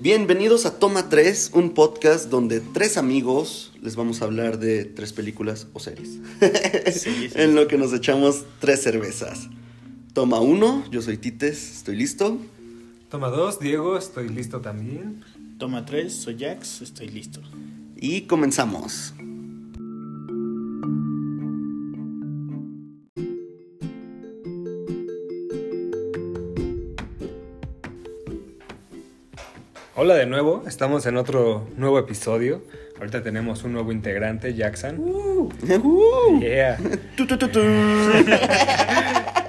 Bienvenidos a Toma 3, un podcast donde tres amigos les vamos a hablar de tres películas o series. Sí, sí, en lo que nos echamos tres cervezas. Toma 1, yo soy Tites, estoy listo. Toma dos, Diego, estoy listo también. Toma 3, soy Jax, estoy listo. Y comenzamos. Hola de nuevo, estamos en otro nuevo episodio. Ahorita tenemos un nuevo integrante, Jackson. Uh, Yeah. tu, tu, tu, tu. F2,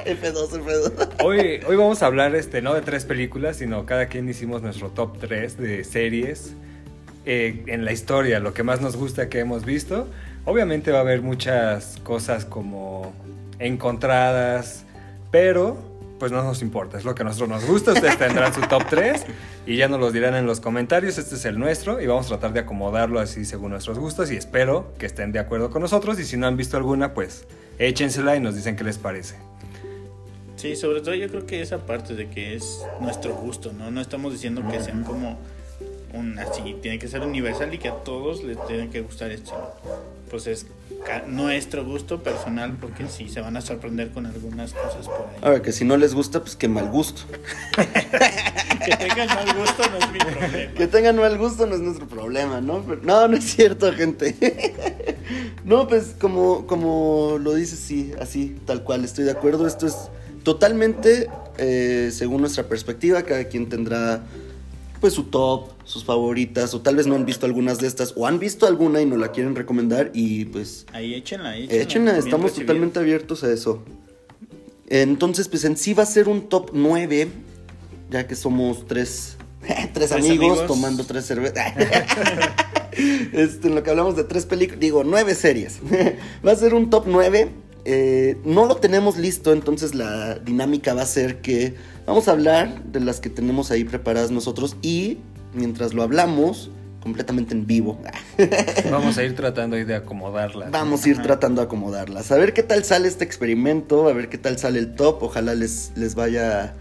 F2. Hoy, hoy vamos a hablar este, no de tres películas, sino cada quien hicimos nuestro top 3 de series eh, en la historia, lo que más nos gusta que hemos visto. Obviamente va a haber muchas cosas como encontradas, pero pues no nos importa, es lo que a nosotros nos gusta. Ustedes tendrán su top 3 y ya nos los dirán en los comentarios. Este es el nuestro y vamos a tratar de acomodarlo así según nuestros gustos y espero que estén de acuerdo con nosotros y si no han visto alguna, pues échensela y nos dicen qué les parece. Sí, sobre todo yo creo que esa parte de que es nuestro gusto, ¿no? No estamos diciendo que sean como un así, tiene que ser universal y que a todos les tiene que gustar esto. Pues es nuestro gusto personal porque sí, se van a sorprender con algunas cosas por ahí. A ver, que si no les gusta, pues qué mal gusto. Que tengan mal gusto no es mi problema. Que tengan mal gusto no es nuestro problema, ¿no? Pero- no, no es cierto, gente. no, pues como, como lo dices, sí, así, tal cual, estoy de acuerdo. Esto es totalmente eh, según nuestra perspectiva. Cada quien tendrá pues su top, sus favoritas, o tal vez no han visto algunas de estas, o han visto alguna y nos la quieren recomendar, y pues Ahí échenla, échenla. Échenla, estamos totalmente abiertos a eso. Entonces, pues en sí va a ser un top 9, ya que somos tres, tres, amigos, amigos. tomando tres cervezas. este, en lo que hablamos de tres películas, digo, nueve series. va a ser un top 9. eh, no lo tenemos listo, entonces la dinámica va a ser que vamos a hablar de las que tenemos ahí preparadas nosotros y mientras lo hablamos, completamente en vivo. Vamos a ir tratando ahí de acomodarla. Vamos a ir tratando de acomodarlas. A ver qué tal sale este experimento, a ver qué tal sale el top. Ojalá les, les vaya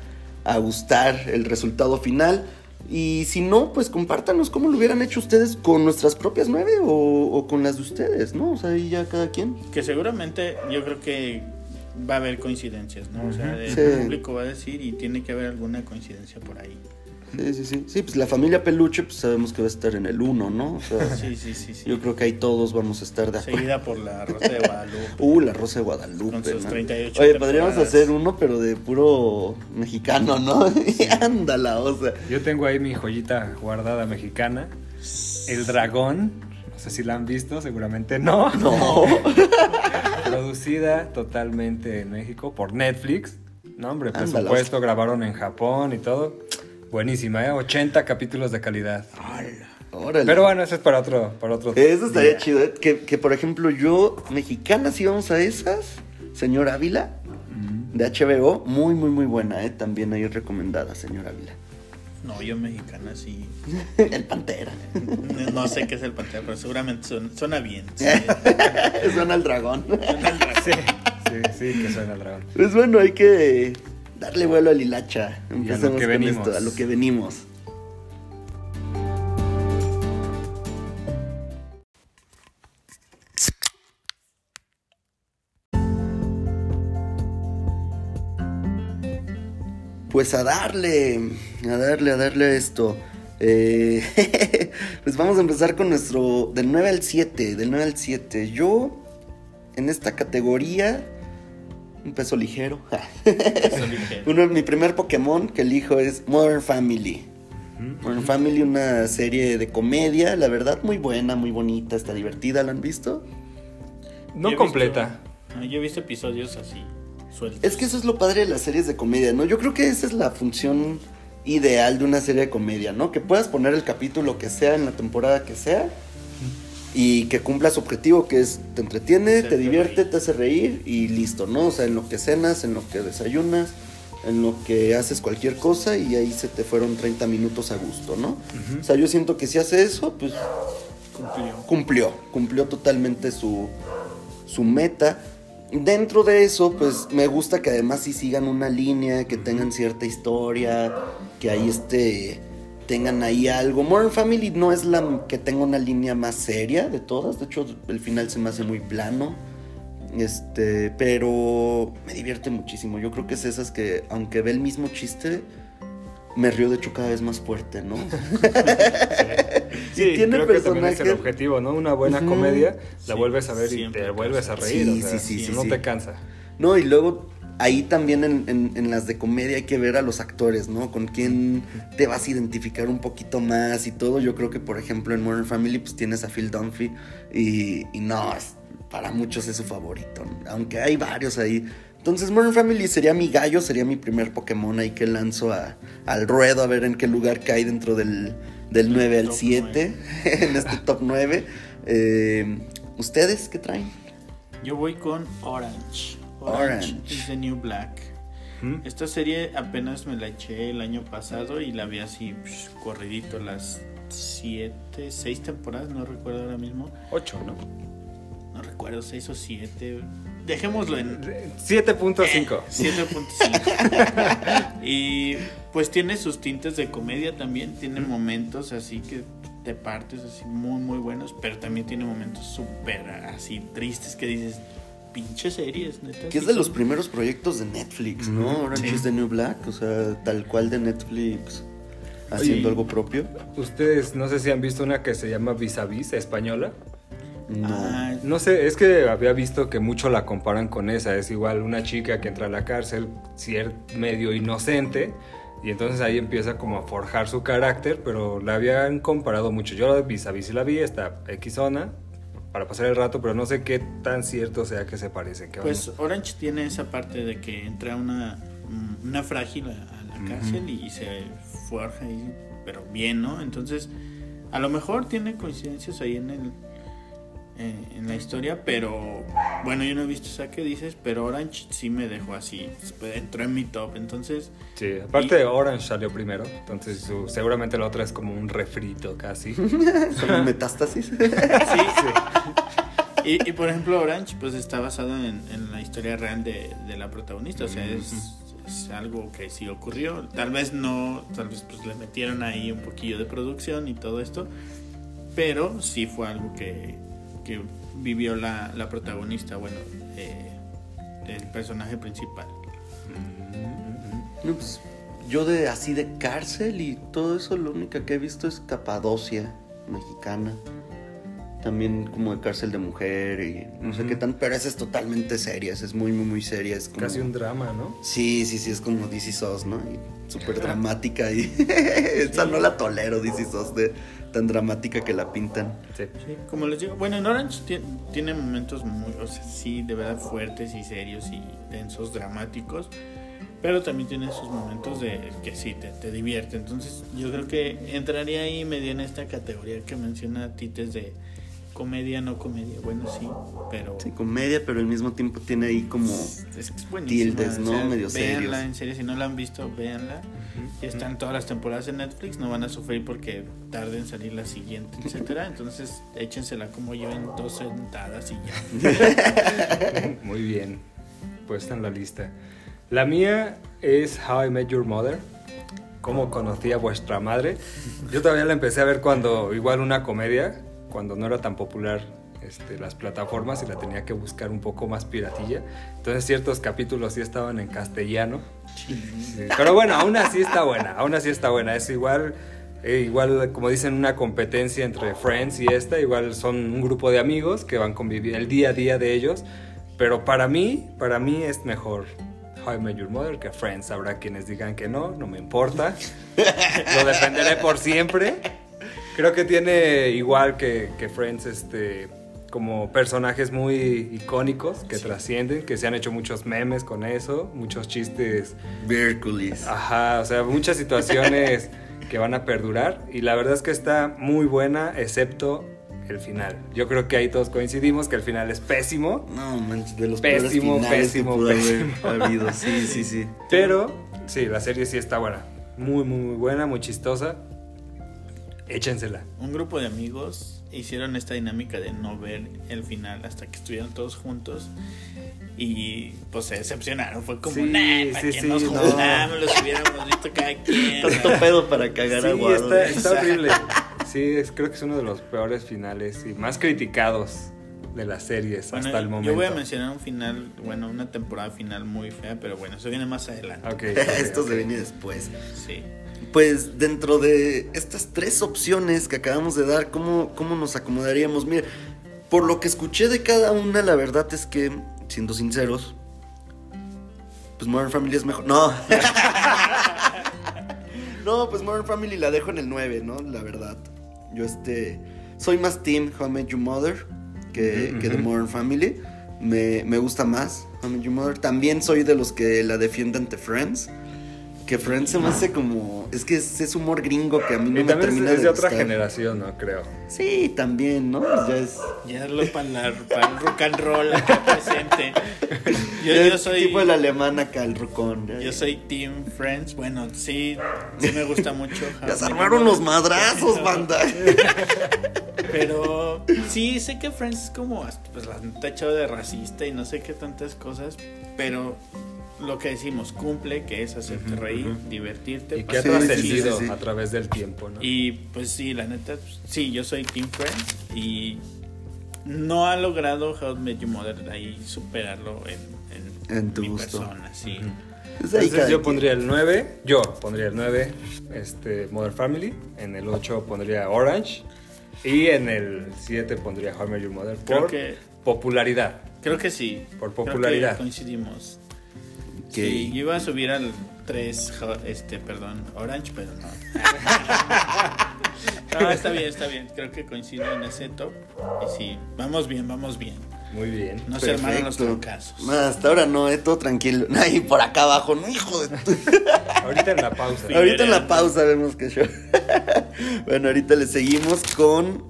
a gustar el resultado final. Y si no, pues compártanos cómo lo hubieran hecho ustedes con nuestras propias nueve o, o con las de ustedes, ¿no? O sea, ahí ya cada quien. Que seguramente yo creo que va a haber coincidencias, ¿no? O sea, el Sí. público va a decir y tiene que haber alguna coincidencia por ahí. Sí, sí, sí. Sí, pues la familia Peluche, pues sabemos que va a estar en el 1, ¿no? O sea, Sí, sí, sí, sí. yo creo que ahí todos vamos a estar de acuerdo. Seguida por la Rosa de Guadalupe. Uh, la Rosa de Guadalupe. Con sus ¿no? 38 Oye, podríamos hacer uno, pero de puro mexicano, ¿no? Ándala, o sea. Yo tengo ahí mi joyita guardada mexicana, el dragón. No sé si la han visto, seguramente no. No. Producida totalmente en México por Netflix. No, hombre, Ándala. presupuesto, grabaron en Japón y todo. Buenísima, ¿eh? 80 capítulos de calidad. Órale. Pero bueno, eso es para otro, para otro Eso estaría día. chido, ¿eh? que, que, por ejemplo yo, mexicana, si vamos a esas, señor Ávila, de HBO, muy, muy, muy buena, ¿eh? También ahí recomendada, señor Ávila. No, yo mexicana sí. el Pantera. No sé qué es el pantalla, pero seguramente suena, suena bien. sí. Suena el dragón. Sí, sí, sí, que suena el dragón. Pues bueno, hay que darle vuelo al hilacha. que con venimos. esto, a lo que venimos. Pues a darle, a darle, a darle a esto. Eh, pues vamos a empezar con nuestro del 9 al 7, del 9 al 7. Yo en esta categoría un peso ligero. Uno, mi primer Pokémon que elijo es Modern Family. Modern Family, una serie de comedia, la verdad muy buena, muy bonita, está divertida, ¿la han visto? No Yo completa. visto- yo he visto episodios así, sueltos. Es que eso es lo padre de las series de comedia, ¿no? Yo creo que esa es la función ideal de una serie de comedia, ¿no? Que puedas poner el capítulo que sea en la temporada que sea y que cumpla su objetivo, que es te entretiene, te divierte, te hace reír y listo, ¿no? O sea, en lo que cenas, en lo que desayunas, en lo que haces cualquier cosa y ahí se te fueron 30 minutos a gusto, ¿no? O sea, yo siento que si hace eso, pues Cumplió. cumplió, cumplió totalmente su, su meta. dentro de eso, pues me gusta que además sí sigan una línea, que tengan cierta historia, que ahí este tengan ahí algo. Modern Family no es la que tenga una línea más seria de todas, de hecho el final se me hace muy plano. Este, pero me divierte muchísimo. Yo creo que es esas que aunque ve el mismo chiste, me río de hecho cada vez más fuerte, ¿no? Sí, tiene creo que también es el personajes- objetivo, ¿no? Una buena comedia, la Sí, vuelves a ver y te vuelves a reír, Sí, o sea, sí, sí, sí, no sí. te cansa. No, y luego ahí también en, en- en las de comedia hay que ver a los actores, ¿no? Con quién te vas a identificar un poquito más y todo. Yo creo que, por ejemplo, en Modern Family, pues tienes a Phil Dunphy y, y no, es- para muchos es su favorito, aunque hay varios ahí. Entonces, Modern Family sería mi gallo, sería mi primer Pokémon ahí que lanzo a- al ruedo a ver en qué lugar cae dentro del, del 9 al Top 7, en este top 9. Eh, ¿Ustedes qué traen? Yo voy con Orange. Orange. is the New Black. ¿Mm? Esta serie apenas me la eché el año pasado y la vi así psh, corridito las siete, seis temporadas, no recuerdo ahora mismo. Ocho, ¿no? No recuerdo, seis o siete. Dejémoslo en 7.5. 7.5. y pues tiene sus tintes de comedia también, tiene momentos así que te partes así muy muy buenos, pero también tiene momentos súper así tristes que dices, pinche series, neta. Que es de los primeros proyectos de Netflix, ¿no? Orange Sí. is the New Black, o sea, tal cual de Netflix haciendo Oye. algo propio. Ustedes no sé si han visto una que se llama Vis a Vis española. No. Ah, No sé, es que había visto que mucho la comparan con esa. Es igual una chica que entra a la cárcel, cier- medio inocente, y entonces ahí empieza como a forjar su carácter, pero la habían comparado mucho. Yo la vis a vis sí la vi, está X zona, para pasar el rato, pero no sé qué tan cierto sea que se parecen. Pues vamos- Orange tiene esa parte de que entra una, una frágil a, la cárcel y se forja ahí, pero bien, ¿no? Entonces, a lo mejor tiene coincidencias ahí en el eh, en la historia, pero bueno, yo no he visto esa que dices, pero Orange sí me dejó así, pues, entró en mi top, entonces Sí, aparte Orange salió primero, entonces su- seguramente la otra es como un refrito casi. Como metástasis. sí, Y, y, por ejemplo, Orange, pues está basado en, en la historia real de, de la protagonista. O sea, es, es algo que sí ocurrió. Tal vez no, tal vez pues le metieron ahí un poquillo de producción y todo esto. Pero sí fue algo que, que vivió la, la protagonista, bueno, eh, el personaje principal. No, pues, yo de así de cárcel y todo eso, lo único que he visto es Capadocia, mexicana. También como de cárcel de mujer y no sé qué tan, pero esa es totalmente seria, esa es muy, muy, muy seria. Es como... Casi un drama, ¿no? Sí, sí, sí, es como DC SOS, ¿no? Y súper dramática y esa no la tolero, DC SOS, de tan dramática que la pintan. Sí. Sí, como les digo, bueno, en Orange ti- tiene momentos muy, o sea, sí, de verdad fuertes y serios y tensos, dramáticos, pero también tiene sus momentos de que sí, te, te divierte. Entonces, yo creo que entraría ahí medio en esta categoría que menciona Tites de comedia, no comedia. Bueno, sí, pero Sí, comedia, pero al mismo tiempo tiene ahí como... es, tildes, ¿no? Medio véanla, serios. en serio, si no la han visto, véanla. Ya están todas las temporadas en Netflix, no van a sufrir porque tarde en salir la siguiente, etcétera. Entonces, échensela como yo en dos sentadas y ya. Muy bien, puesta en la lista. La mía es How I Met Your Mother. ¿Cómo conocí a vuestra madre? Yo todavía la empecé a ver cuando, igual una comedia, cuando no era tan popular este, las plataformas y la tenía que buscar un poco más piratilla. Entonces ciertos capítulos sí estaban en castellano. Sí, Pero bueno, aún así está buena, aún así está buena. Es igual, eh, igual como dicen, una competencia entre Friends y esta. Igual son un grupo de amigos que van conviviendo el día a día de ellos. Pero para mí, para mí es mejor How I Met Your Mother que Friends. Habrá quienes digan que no, no me importa. Lo defenderé por siempre. Creo que tiene igual que, que Friends, este, como personajes muy icónicos que trascienden, que se han hecho muchos memes con eso, muchos chistes Hércules. Ajá, o sea, muchas situaciones que van a perdurar y la verdad es que está muy buena, excepto el final. Yo creo que ahí todos coincidimos que el final es pésimo, No, manches, de los Pésimo, finales pésimo, que pudo pésimo. haber habido. Sí, sí, sí. pero sí, la serie sí está buena. Muy, muy, muy buena, muy chistosa. Échensela. Un grupo de amigos hicieron esta dinámica de no ver el final hasta que estuvieran todos juntos. Y pues se decepcionaron. Fue como, Sí, nah, ¿para sí, qué sí, nos no. juntamos? Los hubiéramos visto cada quien. Tanto pedo para cagar Sí, aguado. está, está horrible. Sí, es- creo que es uno de los peores finales y más criticados de las series Bueno, hasta el momento. Yo voy a mencionar un final, bueno, una temporada final muy fea, pero bueno, eso viene más adelante. Ok, Esto ok, se venía después. Sí. Pues dentro de estas tres opciones que acabamos de dar, ¿cómo, cómo nos acomodaríamos? Mire, por lo que escuché de cada una, la verdad es que, siendo sinceros, pues Modern Family es mejor. No. no, pues Modern Family la dejo en el 9, ¿no? La verdad. Yo este, soy más team How I Met Your Mother que, Ujú, que The. Modern Family. Me, me gusta más How I Met Your Mother. También soy de los que la defienden ante Friends. Que Friends se me hace como. Es que es, es humor gringo que a mí no Y me también es, termina es de otra generación, ¿no? Creo. Sí, también, ¿no? Ya es. Ya lo para, la- el rock and roll acá presente. Yo, yo es soy. tipo el alemán acá, el rucón. Yo soy Team Friends. Bueno, sí, sí me gusta mucho. Ya se armaron Mother. madrazos, banda. Pero sí, sé que Friends es como, pues la han tachado de racista y no sé qué tantas cosas, pero lo que decimos cumple, que es hacerte reír, divertirte. Y que ha Sí, pasar- sí, sí, trascendido sí, sí. a través del tiempo, ¿no? Y pues sí, la neta, pues, sí, yo soy Team Friends y no ha logrado How I Met Your Mother ahí superarlo en, en, En tu mi gusto. persona, sí. Pues Entonces yo pondría el 9, yo pondría el 9, este, Modern Family, en el 8 pondría Orange y en el 7 pondría How I Met Your Mother Creo por que, popularidad. creo que sí. Por Creo que popularidad. coincidimos. Ok. Sí, yo iba a subir al 3, este, perdón, Orange, pero no. no, está bien, está bien. Creo que coincido en ese top. Y sí, vamos bien, vamos bien. Muy bien. No se armaron los. No, hasta ahora no, eh, todo tranquilo. Ahí por acá abajo, no, hijo de tu- Ahorita en la pausa. Sí. Ahorita en la pausa vemos que show. bueno, ahorita le seguimos con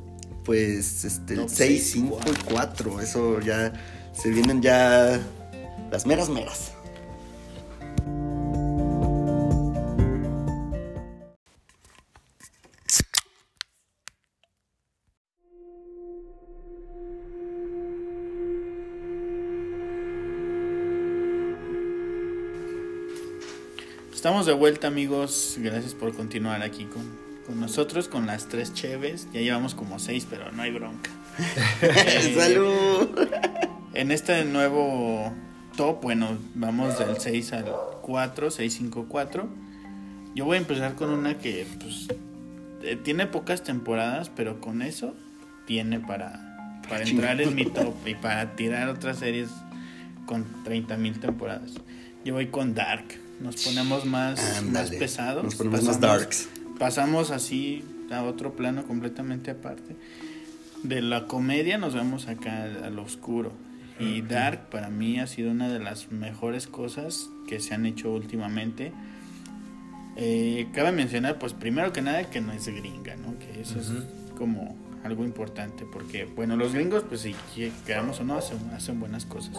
pues este el Top 6, seis, 5 y 4. Eso ya se vienen ya las meras meras. Estamos de vuelta, amigos. Gracias por continuar aquí con, con nosotros, con las tres cheves. Ya llevamos como seis, pero no hay bronca. Eh, Salud. En este nuevo top, bueno, vamos del 6 al 4, 6, 5, 4. Yo voy a empezar con una que pues, eh, tiene pocas temporadas, pero con eso tiene para, para entrar en mi top y para tirar otras series con 30 mil temporadas. Yo voy con Dark. Nos ponemos más, más pesados. Nos ponemos más pasamos- darks. Pasamos así a otro plano completamente aparte. De la comedia nos vamos acá al, oscuro. Y Dark para mí ha sido una de las mejores cosas que se han hecho últimamente. Eh, cabe mencionar, pues primero que nada, que no es gringa, ¿no? Que eso es como algo importante. Porque, bueno, los gringos, pues si que- queramos o no, hacen, hacen buenas cosas.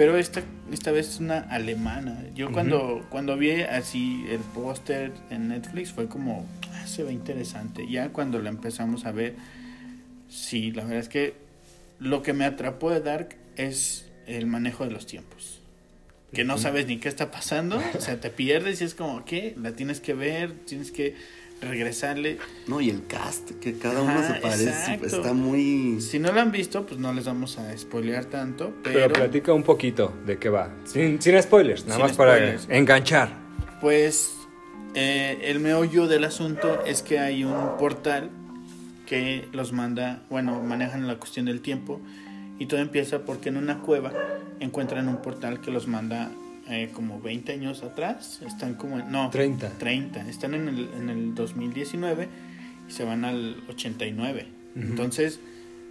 Pero esta, esta vez es una alemana. Yo cuando, cuando vi así el póster en Netflix fue como, "Ah, se ve interesante. Ya cuando la empezamos a ver, sí, la verdad es que lo que me atrapó de Dark es el manejo de los tiempos. Que no sabes ni qué está pasando, o sea, te pierdes y es como, ¿qué? La tienes que ver, tienes que regresarle. No, y el cast, que cada uno se parece, exacto. está muy... Si no lo han visto, pues no les vamos a spoilear tanto, Pero pero... platica un poquito de qué va. Sin, sin spoilers, nada Sin más para enganchar. Pues eh, el meollo del asunto es que hay un portal que los manda, bueno, manejan la cuestión del tiempo y todo empieza porque en una cueva encuentran un portal que los manda eh, como 20 años atrás, están como en, no, 30. 30, están en el, en el 2019 y se van al 89. Ujú. Entonces,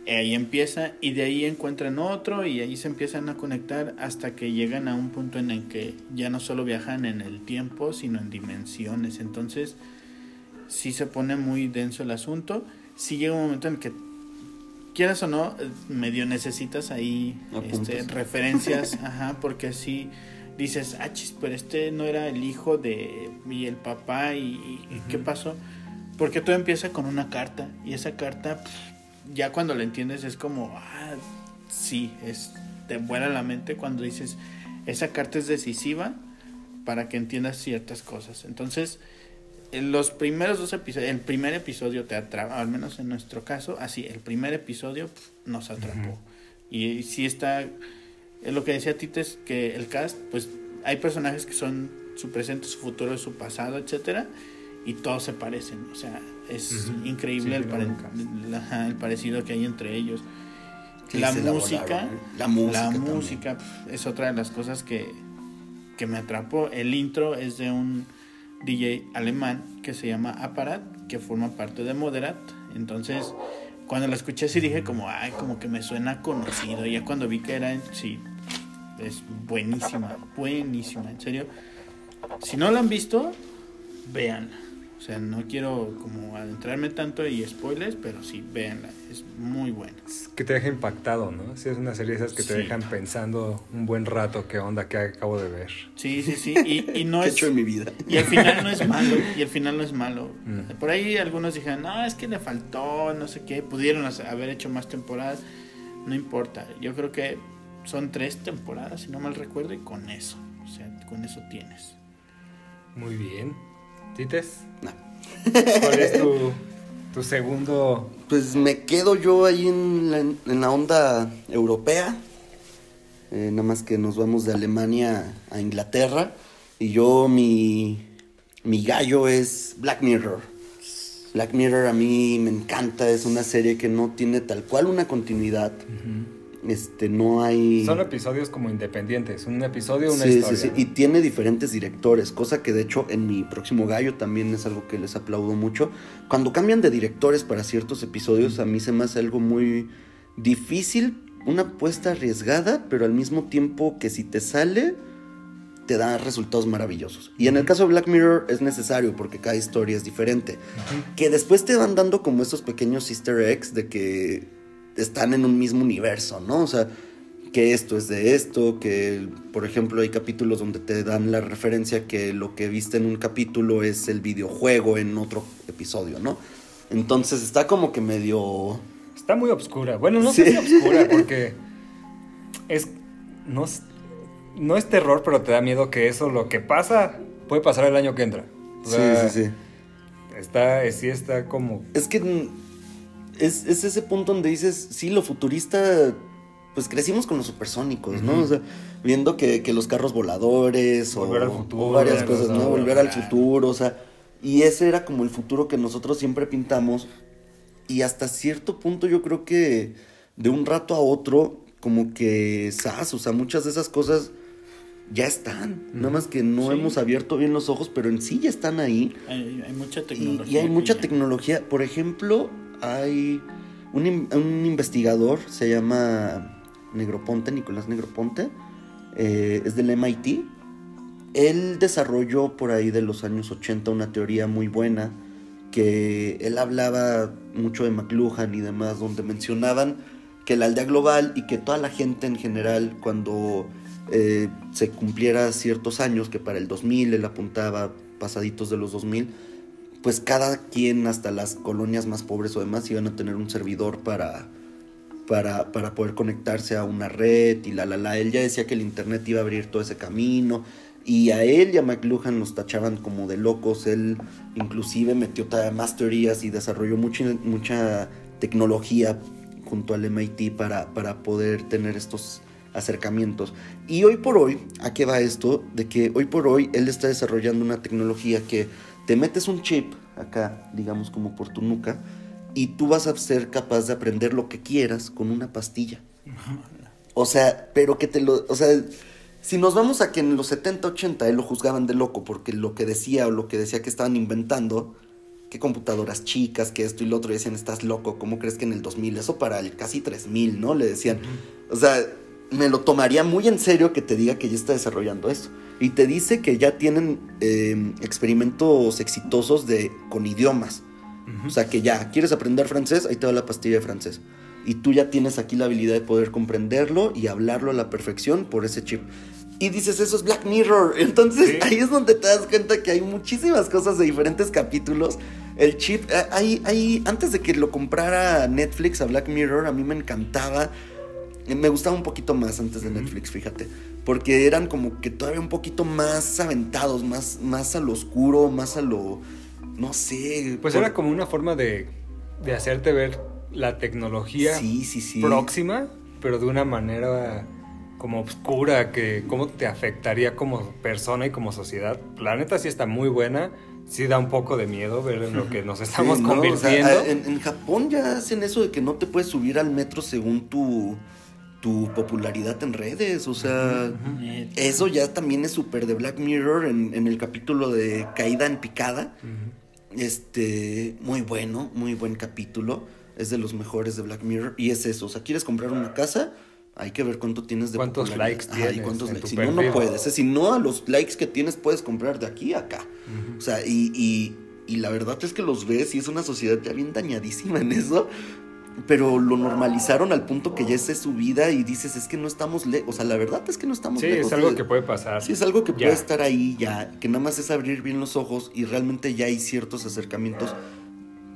eh, ahí empieza y de ahí encuentran otro y ahí se empiezan a conectar hasta que llegan a un punto en el que ya no solo viajan en el tiempo, sino en dimensiones. Entonces, sí se pone muy denso el asunto. Sí llega un momento en que, quieras o no, medio necesitas ahí este, referencias, ajá, porque así dices, ah, chis, pero este no era el hijo de y el papá y, qué pasó. Porque todo empieza con una carta y esa carta pff, ya cuando la entiendes es como, ah, sí, es te vuela la mente cuando dices, esa carta es decisiva para que entiendas ciertas cosas. Entonces, en los primeros dos episodios, el primer episodio te atrapa, al menos en nuestro caso, así, el primer episodio nos atrapó. Y sí está, es lo que decía Tito es que el cast, pues hay personajes que son su presente, su futuro, su pasado, etcétera, y todos se parecen. O sea, es increíble Sí, el, pare- parecido que hay entre ellos. La, la música, ¿eh? La música la también. música es otra de las cosas que, que me atrapó. El intro es de un DJ alemán que se llama Aparat, que forma parte de Moderat. Entonces, cuando la escuché sí dije como, ay, como que me suena conocido. Y ya cuando vi que era, sí, es buenísima, buenísima, en serio. Si no la han visto, véanla. O sea, no quiero como adentrarme tanto y spoilers, pero sí, véanla. Es muy buena. Es que te deja impactado, ¿no? Sí, es una serie de esas que te Sí. dejan pensando un buen rato qué onda, qué acabo de ver. Sí, sí, sí. Y, y no ¿Qué he es... hecho en mi vida? Y al final no es malo, y al final no es malo. Mm. Por ahí algunos dijeron, no, es que le faltó, no sé qué, pudieron hacer- haber hecho más temporadas, no importa. Yo creo que son tres temporadas, si no mal recuerdo, y con eso, o sea, con eso tienes. Muy bien. ¿Tites? No. ¿Cuál es tu, tu segundo? Pues me quedo yo ahí en la, en la onda europea. Eh, nada más que nos vamos de Alemania a Inglaterra. Y yo, mi, mi gallo es Black Mirror. Black Mirror a mí me encanta. Es una serie que no tiene tal cual una continuidad. Este, no hay. Son episodios como independientes. Un episodio, una Sí, historia. sí, sí. Y tiene diferentes directores, cosa que de hecho en mi próximo gallo también es algo que les aplaudo mucho. Cuando cambian de directores para ciertos episodios, a mí se me hace algo muy difícil, una apuesta arriesgada, pero al mismo tiempo que si te sale, te da resultados maravillosos. Y en el caso de Black Mirror es necesario porque cada historia es diferente. Que después te van dando como estos pequeños easter eggs de que están en un mismo universo, ¿no? O sea, que esto es de esto, que por ejemplo hay capítulos donde te dan la referencia que lo que viste en un capítulo es el videojuego en otro episodio, ¿no? Entonces está como que medio... Está muy obscura. Bueno, no Sí. sé si obscura porque es no, es no es terror, pero te da miedo que eso lo que pasa puede pasar el año que entra. O sea, sí, sí, sí. Está, sí está como Es que es, es ese punto donde dices, sí, lo futurista, pues crecimos con los supersónicos, ¿no? Ujú. O sea, viendo que, que los carros voladores o, al futuro, o varias volver cosas, ¿no? Volver al futuro, o sea, y ese era como el futuro que nosotros siempre pintamos y hasta cierto punto yo creo que de un rato a otro, como que, sas, o sea, muchas de esas cosas ya están, nada más que no Sí. hemos abierto bien los ojos, pero en sí ya están ahí. Hay, hay mucha tecnología. y hay mucha ya- tecnología. Por ejemplo, hay un, un investigador, se llama Negroponte, Nicolás Negroponte, eh, es del MIT. Él desarrolló por ahí de los años 80 una teoría muy buena que él hablaba mucho de McLuhan y demás, donde mencionaban que la aldea global y que toda la gente en general, cuando eh, se cumpliera ciertos años, que para el 2000 él apuntaba pasaditos de los 2000, pues cada quien, hasta las colonias más pobres o demás, iban a tener un servidor para, para, para poder conectarse a una red y la, la, la. Él ya decía que el Internet iba a abrir todo ese camino. Y a él y a McLuhan los tachaban como de locos. Él inclusive metió más teorías y desarrolló mucha, mucha tecnología junto al MIT para, para poder tener estos acercamientos. Y hoy por hoy, ¿a qué va esto? De que hoy por hoy él está desarrollando una tecnología que te metes un chip acá, digamos como por tu nuca, y tú vas a ser capaz de aprender lo que quieras con una pastilla. O sea, pero que te lo... O sea, si nos vamos a que en los 70, 80 él lo juzgaban de loco porque lo que decía o lo que decía que estaban inventando, que computadoras chicas, que esto y lo otro, y decían, estás loco, ¿cómo crees que en el 2000? Eso para el casi 3000, ¿no? Le decían. O sea, me lo tomaría muy en serio que te diga que ya está desarrollando esto. Y te dice que ya tienen eh, experimentos exitosos de, con idiomas. O sea, que ya, ¿quieres aprender francés? Ahí te va la pastilla de francés. Y tú ya tienes aquí la habilidad de poder comprenderlo y hablarlo a la perfección por ese chip. Y dices, eso es Black Mirror. Entonces Sí. ahí es donde te das cuenta que hay muchísimas cosas de diferentes capítulos. El chip, eh, ahí, ahí, antes de que lo comprara Netflix a Black Mirror, a mí me encantaba Me gustaba un poquito más antes de Netflix, fíjate. Porque eran como que todavía un poquito más aventados, más, más a lo oscuro, más a lo. No sé. Pues por- era como una forma de, de hacerte ver la tecnología Sí, sí, sí. próxima, pero de una manera como oscura, que cómo te afectaría como persona y como sociedad. La neta sí está muy buena, sí da un poco de miedo ver en lo que nos estamos Sí, ¿no? O sea, convirtiendo. en, en Japón ya hacen eso de que no te puedes subir al metro según tu, tu popularidad en redes. O sea, eso ya también es súper de Black Mirror en, en el capítulo de Caída en Picada. Este, muy bueno, muy buen capítulo. Es de los mejores de Black Mirror. Y es eso, o sea, quieres comprar una casa, hay que ver cuánto tienes de ¿Cuántos likes Ajá, tienes cuántos likes. Si no, no puedes. ¿eh? Si no, a los likes que tienes puedes comprar de aquí a acá. O sea, y, y, y la verdad es que los ves y es una sociedad ya bien dañadísima en eso. Pero lo normalizaron al punto que ya esa es su vida y dices, es que no estamos lejos. O sea, la verdad es que no estamos Sí, lejos. es algo de- que puede pasar. Sí, es algo que Ya. puede estar ahí ya, que nada más es abrir bien los ojos y realmente ya hay ciertos acercamientos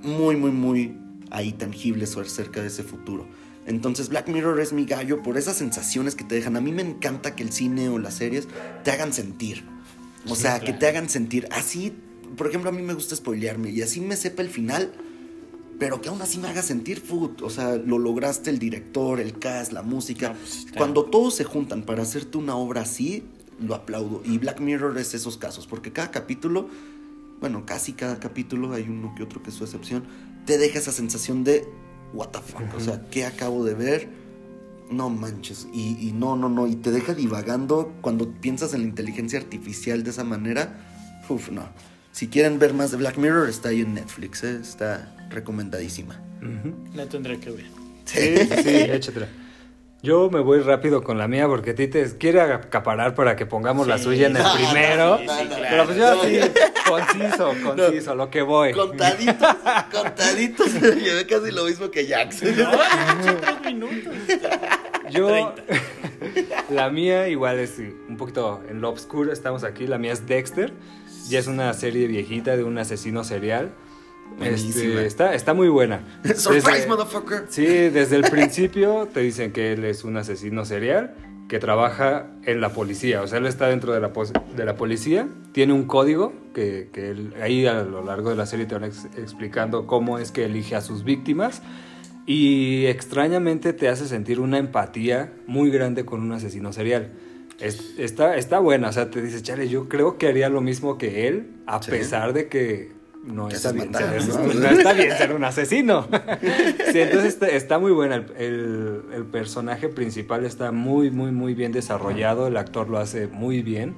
muy, muy, muy ahí tangibles o acerca de ese futuro. Entonces Black Mirror es mi gallo por esas sensaciones que te dejan. A mí me encanta que el cine o las series te hagan sentir. O Sí, sea, que claro. te hagan sentir así. Por ejemplo, a mí me gusta spoilearme y así me sepa el final, pero que aún así me haga sentir food. O sea, lo lograste el director, el cast, la música. No, pues, Cuando todos se juntan para hacerte una obra así, lo aplaudo. Y Black Mirror es esos casos, porque cada capítulo, bueno, casi cada capítulo, hay uno que otro que es su excepción, te deja esa sensación de, what the fuck, o sea, ¿qué acabo de ver? No manches, y, y no, no, no, y te deja divagando cuando piensas en la inteligencia artificial de esa manera, uf, no. Si quieren ver más de Black Mirror, está ahí en Netflix, ¿eh? está recomendadísima. Ujú. La tendré que ver. Sí, sí, sí, échatela. Yo me voy rápido con la mía porque Tite quiere acaparar para que pongamos la Sí. suya en el No, primero. sí, sí, claro. Pero pues yo así, conciso, conciso, lo que voy. Contaditos, contaditos, llevé casi lo mismo que Jackson. No, tres minutos. Yo, 30. la mía igual es un poquito en lo oscuro, estamos aquí. La mía es Dexter. Ya es una serie viejita de un asesino serial. Este, está, está muy buena. Surprise, Desde- motherfucker. Sí, desde el principio te dicen que él es un asesino serial que trabaja en la policía. O sea, él está dentro de la, de la policía, tiene un código que, que él- ahí a lo largo de la serie te van ex- explicando cómo es que elige a sus víctimas. Y extrañamente te hace sentir una empatía muy grande con un asesino serial. Es- está, está buena, o sea, te dices, chale, yo creo que haría lo mismo que él, a Sí. pesar de que no está bien ser, ¿no? no está bien ser un asesino. Sí, entonces está, está muy buena. El, el- el personaje principal está muy, muy, muy bien desarrollado. El actor lo hace muy bien.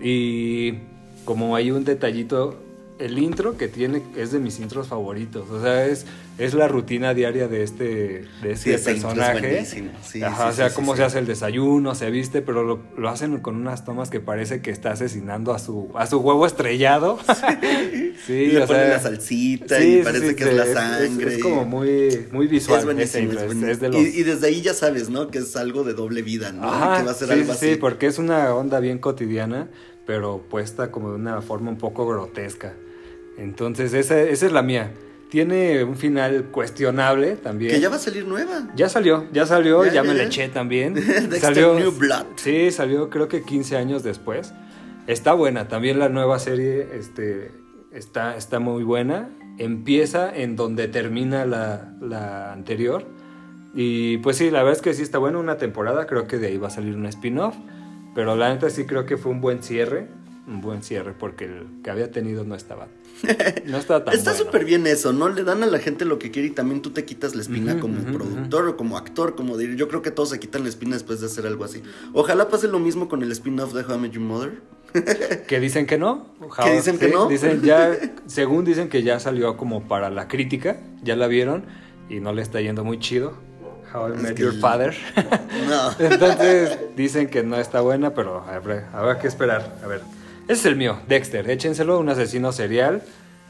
Y como hay un detallito, el intro que tiene es de mis intros favoritos. O sea, es, es la rutina diaria de este, de Sí, este es personaje. buenísimo. Sí, Ajá, sí, o sea, sí, cómo sí, se sí. hace el desayuno, se viste, pero lo, lo hacen con unas tomas que parece que está asesinando a su, a su huevo estrellado. Sí, Y le o ponen sea, la salsita sí, y sí, parece sí, que sí, es la es- sangre. Es, como muy, muy visual. es buenísimo, ese es es- buenísimo. es de los... y, y desde ahí ya sabes, ¿no? Que es algo de doble vida, ¿no? Ajá, que va a ser sí, algo sí, así. sí, porque es una onda bien cotidiana, pero puesta como de una forma un poco grotesca. Entonces, esa, esa es la mía. Tiene un final cuestionable también. Que ya va a salir nueva. Ya salió, ya salió, Ya, ya, ya, me la eché también. Dexter New Blood. Sí, salió creo que 15 años después. Está buena, también la nueva serie este, está, está muy buena. Empieza en donde termina la, la anterior. Y pues sí, la verdad es que sí está buena una temporada, creo que de ahí va a salir un spin-off. Pero la neta sí creo que fue un buen cierre, un buen cierre, porque el que había tenido no estaba, no estaba tan Está bueno. súper bien eso, ¿no? Le dan a la gente lo que quiere y también tú te quitas la espina como productor o como actor, como dir. Yo creo que todos se quitan la espina después de hacer algo así. Ojalá pase lo mismo con el spin-off de How I Met Your Mother. Que dicen que no. ¿Que dicen que no? Dicen ya, según dicen que ya salió como para la crítica, ya la vieron y no le está yendo muy chido. How I Es Met que Your Father. No. Entonces dicen que no está buena, pero habrá, habrá que esperar. A ver, ese es el mío, Dexter. Échenselo, un asesino serial,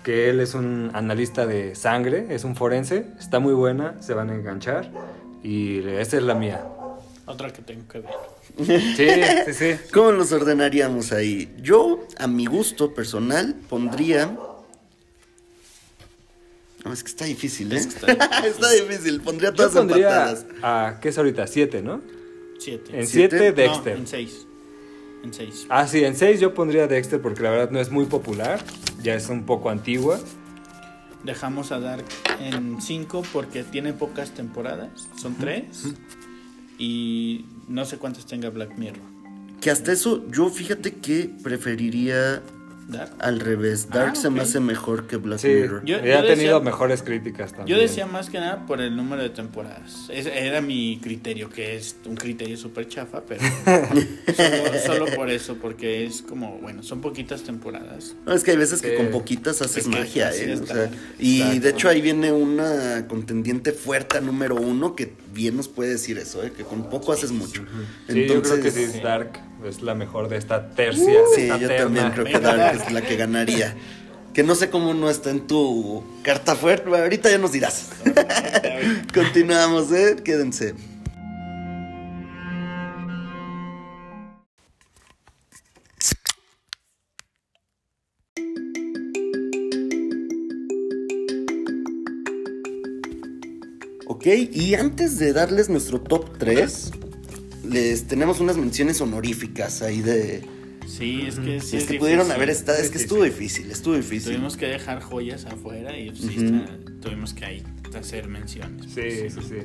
que él es un analista de sangre, es un forense. Está muy buena, se van a enganchar. Y esa es la mía. Otra que tengo que ver. Sí, sí, sí. ¿Cómo los ordenaríamos ahí? Yo, a mi gusto personal, pondría No, es que está difícil, ¿eh? Es que está difícil. está difícil. Pondría Yo todas pondría empatadas. a, ¿qué es ahorita? Siete, ¿no? Siete. En ¿Siete? siete, No, Dexter. en seis. En seis. Ah, sí, en 6 yo pondría Dexter porque la verdad no es muy popular, ya es un poco antigua. Dejamos a Dark en 5 porque tiene pocas temporadas, son 3. Y no sé cuántas tenga Black Mirror. Que hasta eso, yo fíjate que preferiría Dark. al revés. Dark Ah, se me hace mejor que Black Sí, Mirror. Yo- ya ha decía- tenido mejores críticas también. Yo decía más que nada por el número de temporadas. Ese era mi criterio, que es un criterio súper chafa, pero solo, solo por eso, porque es como, bueno, son poquitas temporadas. No, es que hay veces que Sí. con poquitas haces Es que magia, ¿eh? O sea, y Exacto. de hecho ahí viene una contendiente fuerte número uno que bien nos puede decir eso, ¿eh? Que con poco haces mucho. Sí, yo creo que sí, Entonces, Dark es la mejor de esta tercia. de Sí, esta yo terna. también creo que Dark es la que ganaría. Que no sé cómo no está en tu carta fuerte. Ahorita ya nos dirás. Continuamos, ¿eh? Quédense. Ok, y antes de darles nuestro top 3, les tenemos unas menciones honoríficas ahí de... Sí, es que sí. es es que pudieron difícil. haber estado, es que Sí, sí, estuvo difícil, estuvo difícil. Tuvimos que dejar joyas afuera y sí Ujú. está- tuvimos que ahí hacer menciones. Sí, sí, sí.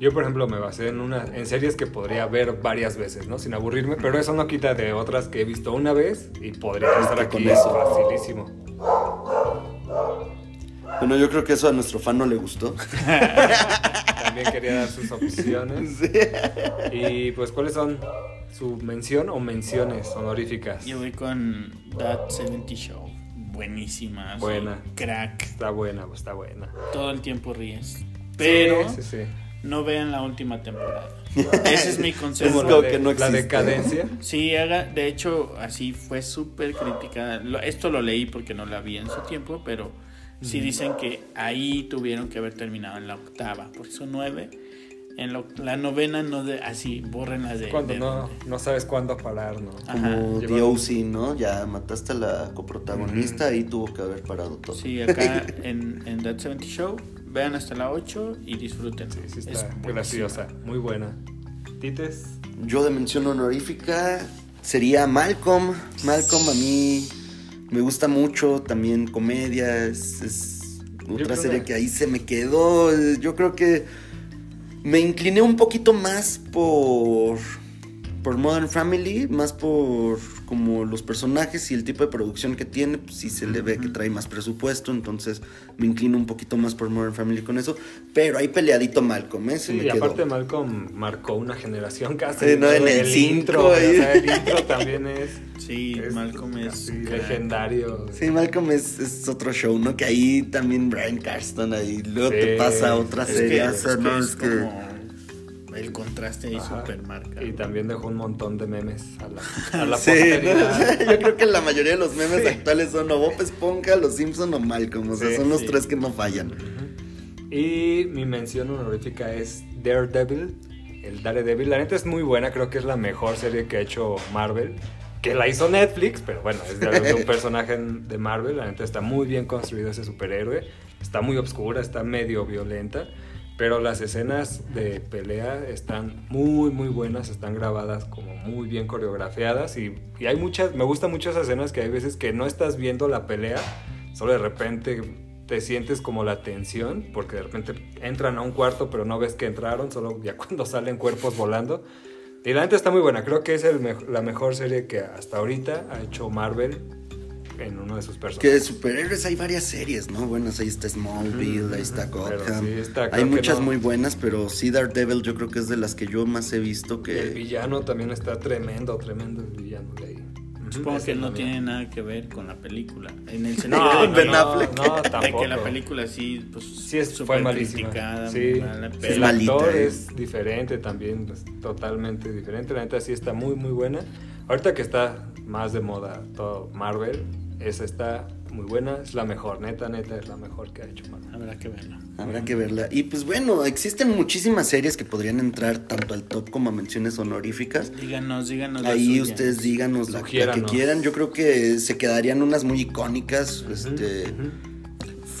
Yo, por ejemplo, me basé en una en series que podría ver varias veces, ¿no? Sin aburrirme, pero eso no quita de otras que he visto una vez y podría estar que aquí con eso. facilísimo. Bueno, yo creo que eso a nuestro fan no le gustó. También quería dar sus opciones. Y pues, ¿cuáles son su mención o menciones honoríficas? Yo voy con That 70 Show. Buenísima. Buena. Crack. Está buena, pues, está buena. Todo el tiempo ríes. Pero Sí, sí, sí. no vean la última temporada. Ese es mi Es consejo. como la, que no la existe. decadencia. Sí, haga, de hecho, así fue súper criticada. Lo- Esto lo leí porque no la vi en su tiempo, pero sí dicen que ahí tuvieron que haber terminado en la octava, porque son nueve. En lo- la novena no de así, borrenla de. Cuando de- no, no sabes cuándo parar, ¿no? Ajá. Como The Llevaron- OC, ¿no? Ya mataste a la coprotagonista y tuvo que haber parado todo. Sí, acá en, en That 70 Show, vean hasta la 8 y disfruten. Sí, sí Es está buenísima. graciosa, muy buena. Tites, Yo de mención honorífica sería Malcolm. Malcolm a mí me gusta mucho, también comedia, es, es otra serie que- que ahí se me quedó. eh, Yo creo que me incliné un poquito más por por Modern Family, más por como los personajes y el tipo de producción que tiene, pues sí se le ve que trae más presupuesto, entonces me inclino un poquito más por Modern Family con eso, pero ahí peleadito Malcolm, ¿eh? Se Sí, me y quedó. aparte Malcolm marcó una generación casi. Sí, no, en el intro, o ahí. sea, el intro también es, Sí, es Malcolm es. legendario. Sí, Malcolm es, es otro show, ¿no? Que ahí también Brian Carston ahí, luego te pasa otra Es serie, que, o sea, es que no, es es que... el contraste ahí Ajá. súper marcado. Y también dejó un montón de memes a la, a la Sí, yo creo que la mayoría de los memes actuales son o Bob Esponja, Los Simpson o Malcolm, o sea, Sí, son los tres que no fallan. Y mi mención honorífica es Daredevil, el Daredevil. La neta es muy buena, creo que es la mejor serie que ha hecho Marvel. Que la hizo Netflix, pero bueno, es de, un personaje de Marvel. La neta está muy bien construido ese superhéroe. Está muy oscura, está medio violenta. Pero las escenas de pelea están muy, muy buenas. Están grabadas como muy bien coreografiadas. Y, y hay muchas, me gustan mucho esas escenas que hay veces que no estás viendo la pelea. Solo de repente te sientes como la tensión, porque de repente entran a un cuarto, pero no ves que entraron, solo ya cuando salen cuerpos volando. Y la neta está muy buena, creo que es el la mejor serie que hasta ahorita ha hecho Marvel en uno de sus Que de personajes. superhéroes hay varias series, ¿no? Buenas, ahí está Smallville, ahí está Gotham. sí, creo hay muchas no. muy buenas, pero sí Daredevil yo creo que es de las que yo más he visto El que... villano también está tremendo, tremendo el villano de ahí. Supongo que no también. tiene nada que ver con la película. En el No, sentido no, de, Ben que, Affleck. no, no, de tampoco. que la película sí, pues, Sí, es, súper fue malísima. criticada, Sí, mala, Sí, pero el actor eh. es diferente también, es totalmente diferente. La neta sí está muy, muy buena. Ahorita que está más de moda todo Marvel, esa está muy buena, es la mejor, neta, neta, es la mejor que ha hecho Marvel. habrá que verla. Habrá que verla. Y pues bueno, existen muchísimas series que podrían entrar tanto al top como a menciones honoríficas. Díganos, díganos. la Ahí ustedes díganos la, la que quieran. Yo creo que se quedarían unas muy icónicas. este, Ujú.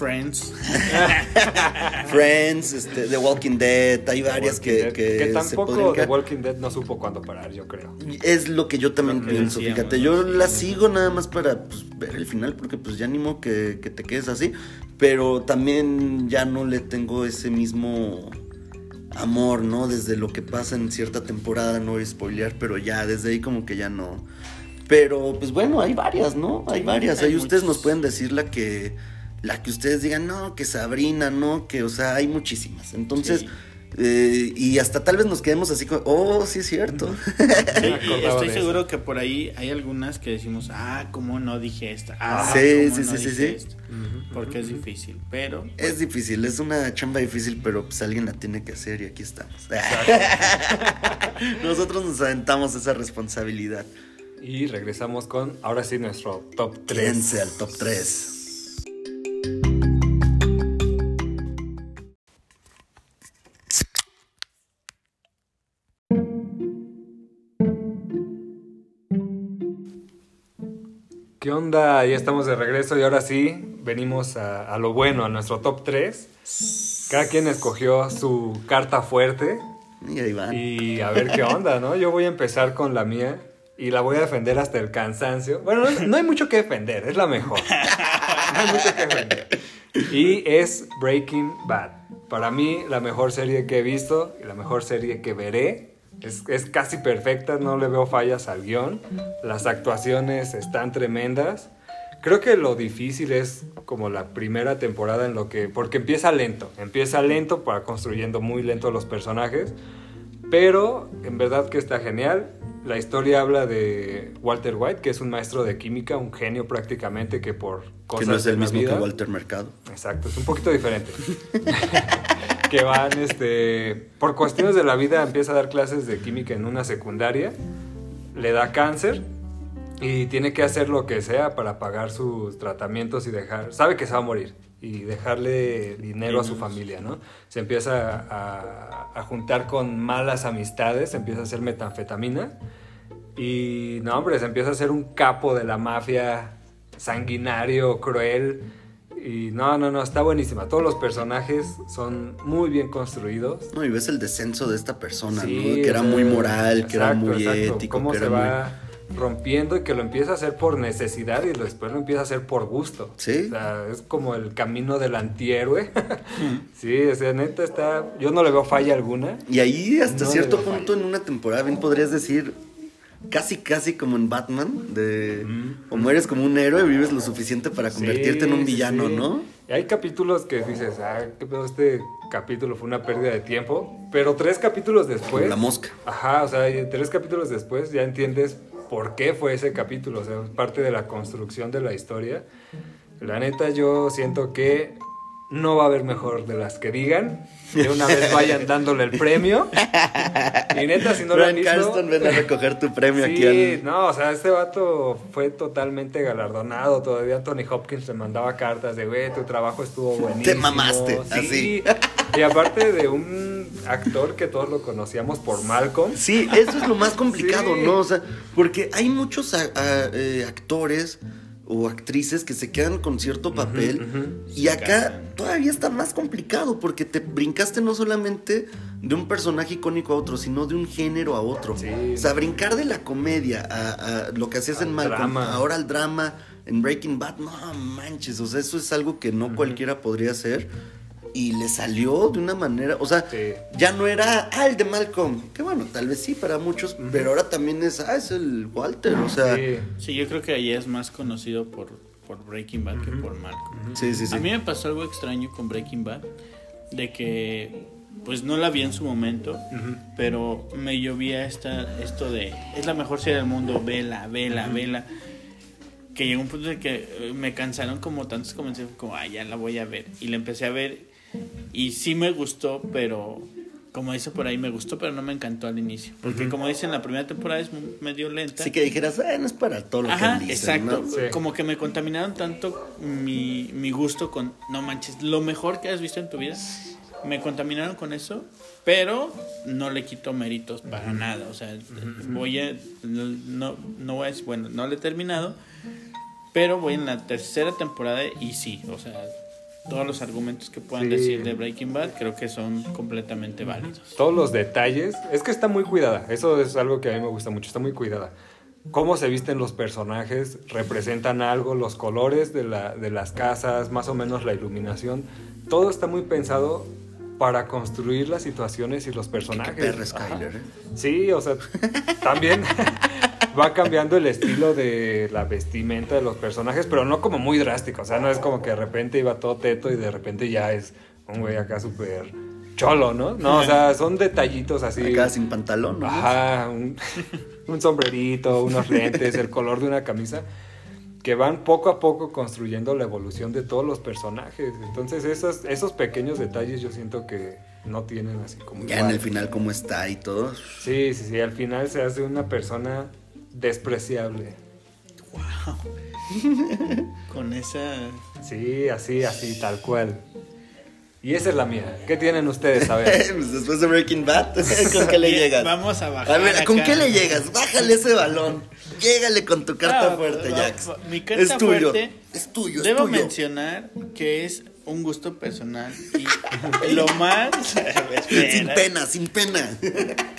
Friends. Friends, este, The Walking Dead, hay varias que, Dead, que, que se tampoco podrían The. Walking Dead no supo cuándo parar, yo creo. Es lo que yo también pienso, decíamos, fíjate, yo Sí, la sí. sigo nada más para pues, ver el final, porque pues ya animo que, que te quedes así, pero también ya no le tengo ese mismo amor, ¿no? Desde lo que pasa en cierta temporada, no voy a spoilear, pero ya, desde ahí como que ya no. Pero pues bueno, hay varias, ¿no? Hay varias, hay ahí ustedes nos pueden decir la que, la que ustedes digan, no, que Sabrina, no, que, o sea, hay muchísimas, entonces... Sí. eh, y hasta tal vez nos quedemos así como, oh, sí es cierto. Sí, y estoy seguro que por ahí hay algunas que decimos, ah, ¿cómo no dije esta? Ah, Sí, ¿cómo sí, no sí, sí, dije sí. esta?". Porque es difícil, pero Es difícil, es una chamba difícil, pero pues alguien la tiene que hacer y aquí estamos. Nosotros nos aventamos esa responsabilidad. Y regresamos con, ahora sí, nuestro top 3. Créense al top 3. ¿Qué onda? Ya estamos de regreso y ahora sí, venimos a, a lo bueno, a nuestro top 3. Cada quien escogió su carta fuerte Y ahí van. y a ver qué onda, ¿no? Yo voy a empezar con la mía y la voy a defender hasta el cansancio. Bueno, no, no hay mucho que defender, es la mejor. No hay mucho que defender. Y es Breaking Bad. Para mí, la mejor serie que he visto y la mejor serie que veré. Es, es casi perfecta, no le veo fallas al guion. Las actuaciones están tremendas. Creo que lo difícil es como la primera temporada en lo que... Porque empieza lento, empieza lento para construyendo muy lento los personajes. Pero en verdad que está genial. La historia habla de Walter White, que es un maestro de química, un genio prácticamente que por cosas Que no es el mismo vida- que Walter Mercado. Exacto, es un poquito diferente. que van, este, por cuestiones de la vida empieza a dar clases de química en una secundaria, le da cáncer y tiene que hacer lo que sea para pagar sus tratamientos y dejar, sabe que se va a morir y dejarle dinero a su familia, ¿no? Se empieza a, a juntar con malas amistades, empieza a hacer metanfetamina y no, hombre, se empieza a ser un capo de la mafia sanguinario, cruel. Y no, no, no, está buenísima. Todos los personajes son muy bien construidos. No, y ves el descenso de esta persona, Sí, ¿no? Que era muy moral, que era muy exacto. ético, Cómo que se era va rompiendo y que lo empieza a hacer por necesidad y después lo empieza a hacer por gusto. Sí. O sea, es como el camino del antihéroe. sí, o sea, neta está... Yo no le veo falla alguna. Y ahí hasta No cierto punto en una temporada bien podrías decir casi casi como en Batman de o mueres como un héroe vives lo suficiente para convertirte en un villano, sí. ¿no? Y hay capítulos que dices, ah, qué pedo, este capítulo fue una pérdida de tiempo. Pero tres capítulos después. Como la mosca. Ajá, o sea, tres capítulos después ya entiendes por qué fue ese capítulo. O sea, es parte de la construcción de la historia. La neta, yo siento que no va a haber mejor de las que digan. De una vez vayan dándole el premio. Y neta, si no lo han visto. Carston, ven a recoger tu premio aquí al... no, o sea, este vato fue totalmente galardonado. Todavía Anthony Hopkins le mandaba cartas de, güey, tu trabajo estuvo buenísimo. mamaste, Sí. así. Y aparte de un actor que todos lo conocíamos por Malcolm. Sí, eso es lo más complicado, Sí. ¿no? O sea, porque hay muchos a- a- eh, actores o actrices que se quedan con cierto papel ujú. y acá todavía está más complicado porque te brincaste no solamente de un personaje icónico a otro, sino de un género a otro. Sí. O sea, brincar de la comedia a, a lo que hacías Al en Malcolm, drama. ahora al drama, en Breaking Bad, no manches, o sea, eso es algo que no cualquiera podría hacer. Y le salió de una manera, o sea, Sí. ya no era ah, el de Malcolm, que bueno, tal vez sí para muchos, pero ahora también es, ah, es el Walter, o sea, sí, Sí. sí, yo creo que ahí es más conocido por, por Breaking Bad que por Malcolm. sí, sí. A mí me pasó algo extraño con Breaking Bad, de que pues no la vi en su momento, pero me llovía esta, esto de, es la mejor serie del mundo, vela, vela, vela. Que llegó un punto en que eh, me cansaron como tantos comentarios, como, ah, ya la voy a ver. Y la empecé a ver y sí me gustó, pero como dice por ahí, me gustó, pero no me encantó al inicio. Porque como dicen, la primera temporada es medio lenta. Así que dijeras, ah, no es para todo lo Ajá, que dicen, exacto. ¿no? Sí. Como que me contaminaron tanto mi, mi gusto con, no manches, lo mejor que has visto en tu vida. Me contaminaron con eso, pero no le quito méritos para nada. O sea, voy a, no, no, no voy a decir, bueno, no le he terminado, pero voy en la tercera temporada y sí, o sea, todos los argumentos que puedan Sí. decir de Breaking Bad creo que son completamente válidos. Todos los detalles. Es que está muy cuidada. Eso es algo que a mí me gusta mucho. Está muy cuidada. Cómo se visten los personajes, representan algo, los colores de, la- de las casas, más o menos la iluminación. Todo está muy pensado para construir las situaciones y los personajes. perra Ajá. Skyler, ¿eh? Sí, o sea, también va cambiando el estilo de la vestimenta de los personajes, pero no como muy drástico. O sea, no es como que de repente iba todo teto y de repente ya es un güey acá súper cholo, ¿no? No, o sea, son detallitos así. Acá sin pantalón, ¿no? Ajá, un, un sombrerito, unos lentes, el color de una camisa, que van poco a poco construyendo la evolución de todos los personajes. Entonces, esos, esos pequeños detalles yo siento que no tienen así como... Ya en el final cómo está y todo. Sí, sí, sí, al final se hace una persona despreciable. Con esa... Sí, así, así, tal cual. Y esa es la mía. ¿Qué tienen ustedes a ver? Pues después de Breaking Bad, ¿con qué le llegas? Vamos a bajar. A ver, ¿con acá. qué le llegas? Bájale ese balón. Llégale con tu carta fuerte, va- Jax. Mi carta es tuyo. fuerte. Es tuyo, es Debo tuyo. mencionar que es un gusto personal y lo más. Sin pena, sin pena.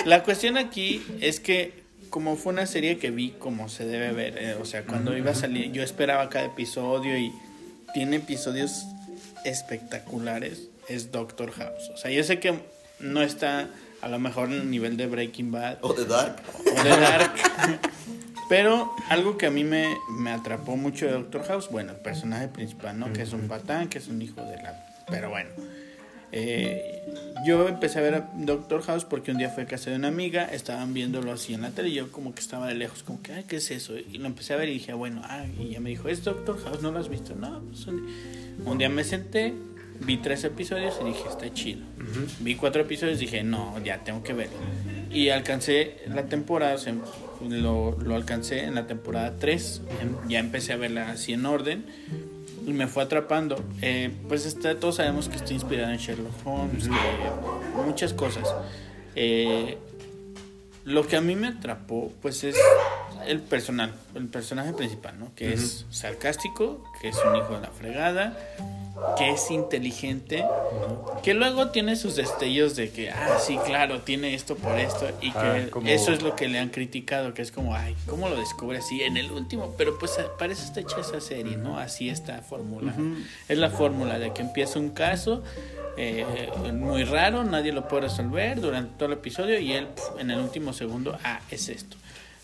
La cuestión aquí es que como fue una serie que vi como se debe ver, eh, o sea, cuando iba a salir, yo esperaba cada episodio y tiene episodios espectaculares, es Doctor House. O sea, yo sé que no está a lo mejor en el nivel de Breaking Bad O de Dark. o de Dark, pero algo que a mí me, me atrapó mucho de Doctor House, bueno, el personaje principal, ¿no? Que es un patán, que es un hijo de la... Pero bueno. Eh, yo empecé a ver a Doctor House porque un día fue a casa de una amiga, estaban viéndolo así en la tele y yo como que estaba de lejos, como que, ay, ¿qué es eso? Y lo empecé a ver y dije, bueno, ah, y ella me dijo, ¿es Doctor House? ¿No lo has visto? No, pues un, un día me senté, vi tres episodios y dije, está chido. Vi cuatro episodios y dije, no, ya tengo que verlo. Y alcancé la temporada, o sea, lo, lo alcancé en la temporada 3, ya empecé a verla así en orden me fue atrapando. Eh, pues está, todos sabemos que está inspirado en Sherlock Holmes, que muchas cosas. Eh, lo que a mí me atrapó, pues es el personal, el personaje principal, ¿no? Que es sarcástico, que es un hijo de la fregada, que es inteligente, que luego tiene sus destellos de que, ah, sí, claro, tiene esto por esto, y que Ah, como- eso es lo que le han criticado, que es como, ay, ¿cómo lo descubre así en el último? Pero pues parece está hecha esa serie, ¿no? Así está fórmula. Es la fórmula de que empieza un caso eh, muy raro, nadie lo puede resolver durante todo el episodio y él pf, en el último segundo, ah, es esto.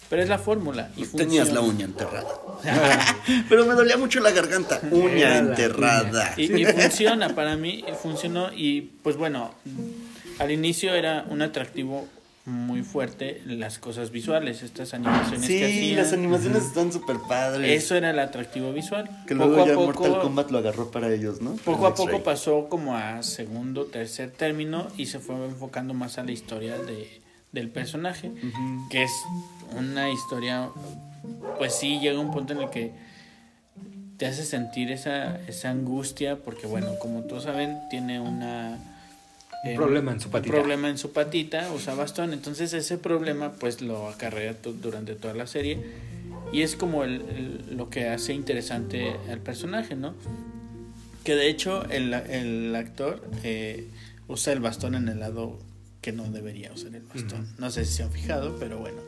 Pero es la fórmula y Tenías la uña enterrada. Pero me dolía mucho la garganta. Uña enterrada. Y, y funciona, para mí funcionó y pues bueno, al inicio era un atractivo muy fuerte las cosas visuales, estas animaciones que Sí, hacían. las animaciones están súper padres. Eso era el atractivo visual. Que poco luego ya a poco, Mortal Kombat lo agarró para ellos, ¿no? poco a poco pasó como a segundo, tercer término y se fue enfocando más a la historia de, del personaje, que es una historia, pues sí, llega un punto en el que te hace sentir esa, esa angustia, porque bueno, como todos saben, tiene una... Un eh, problema en su patita. Un problema en su patita, usa bastón, entonces ese problema pues lo acarrea durante toda la serie y es como el, el- lo que hace interesante al personaje, ¿no? Que de hecho el, el actor eh, usa el bastón en el lado que no debería usar el bastón. No sé si se han fijado, pero bueno,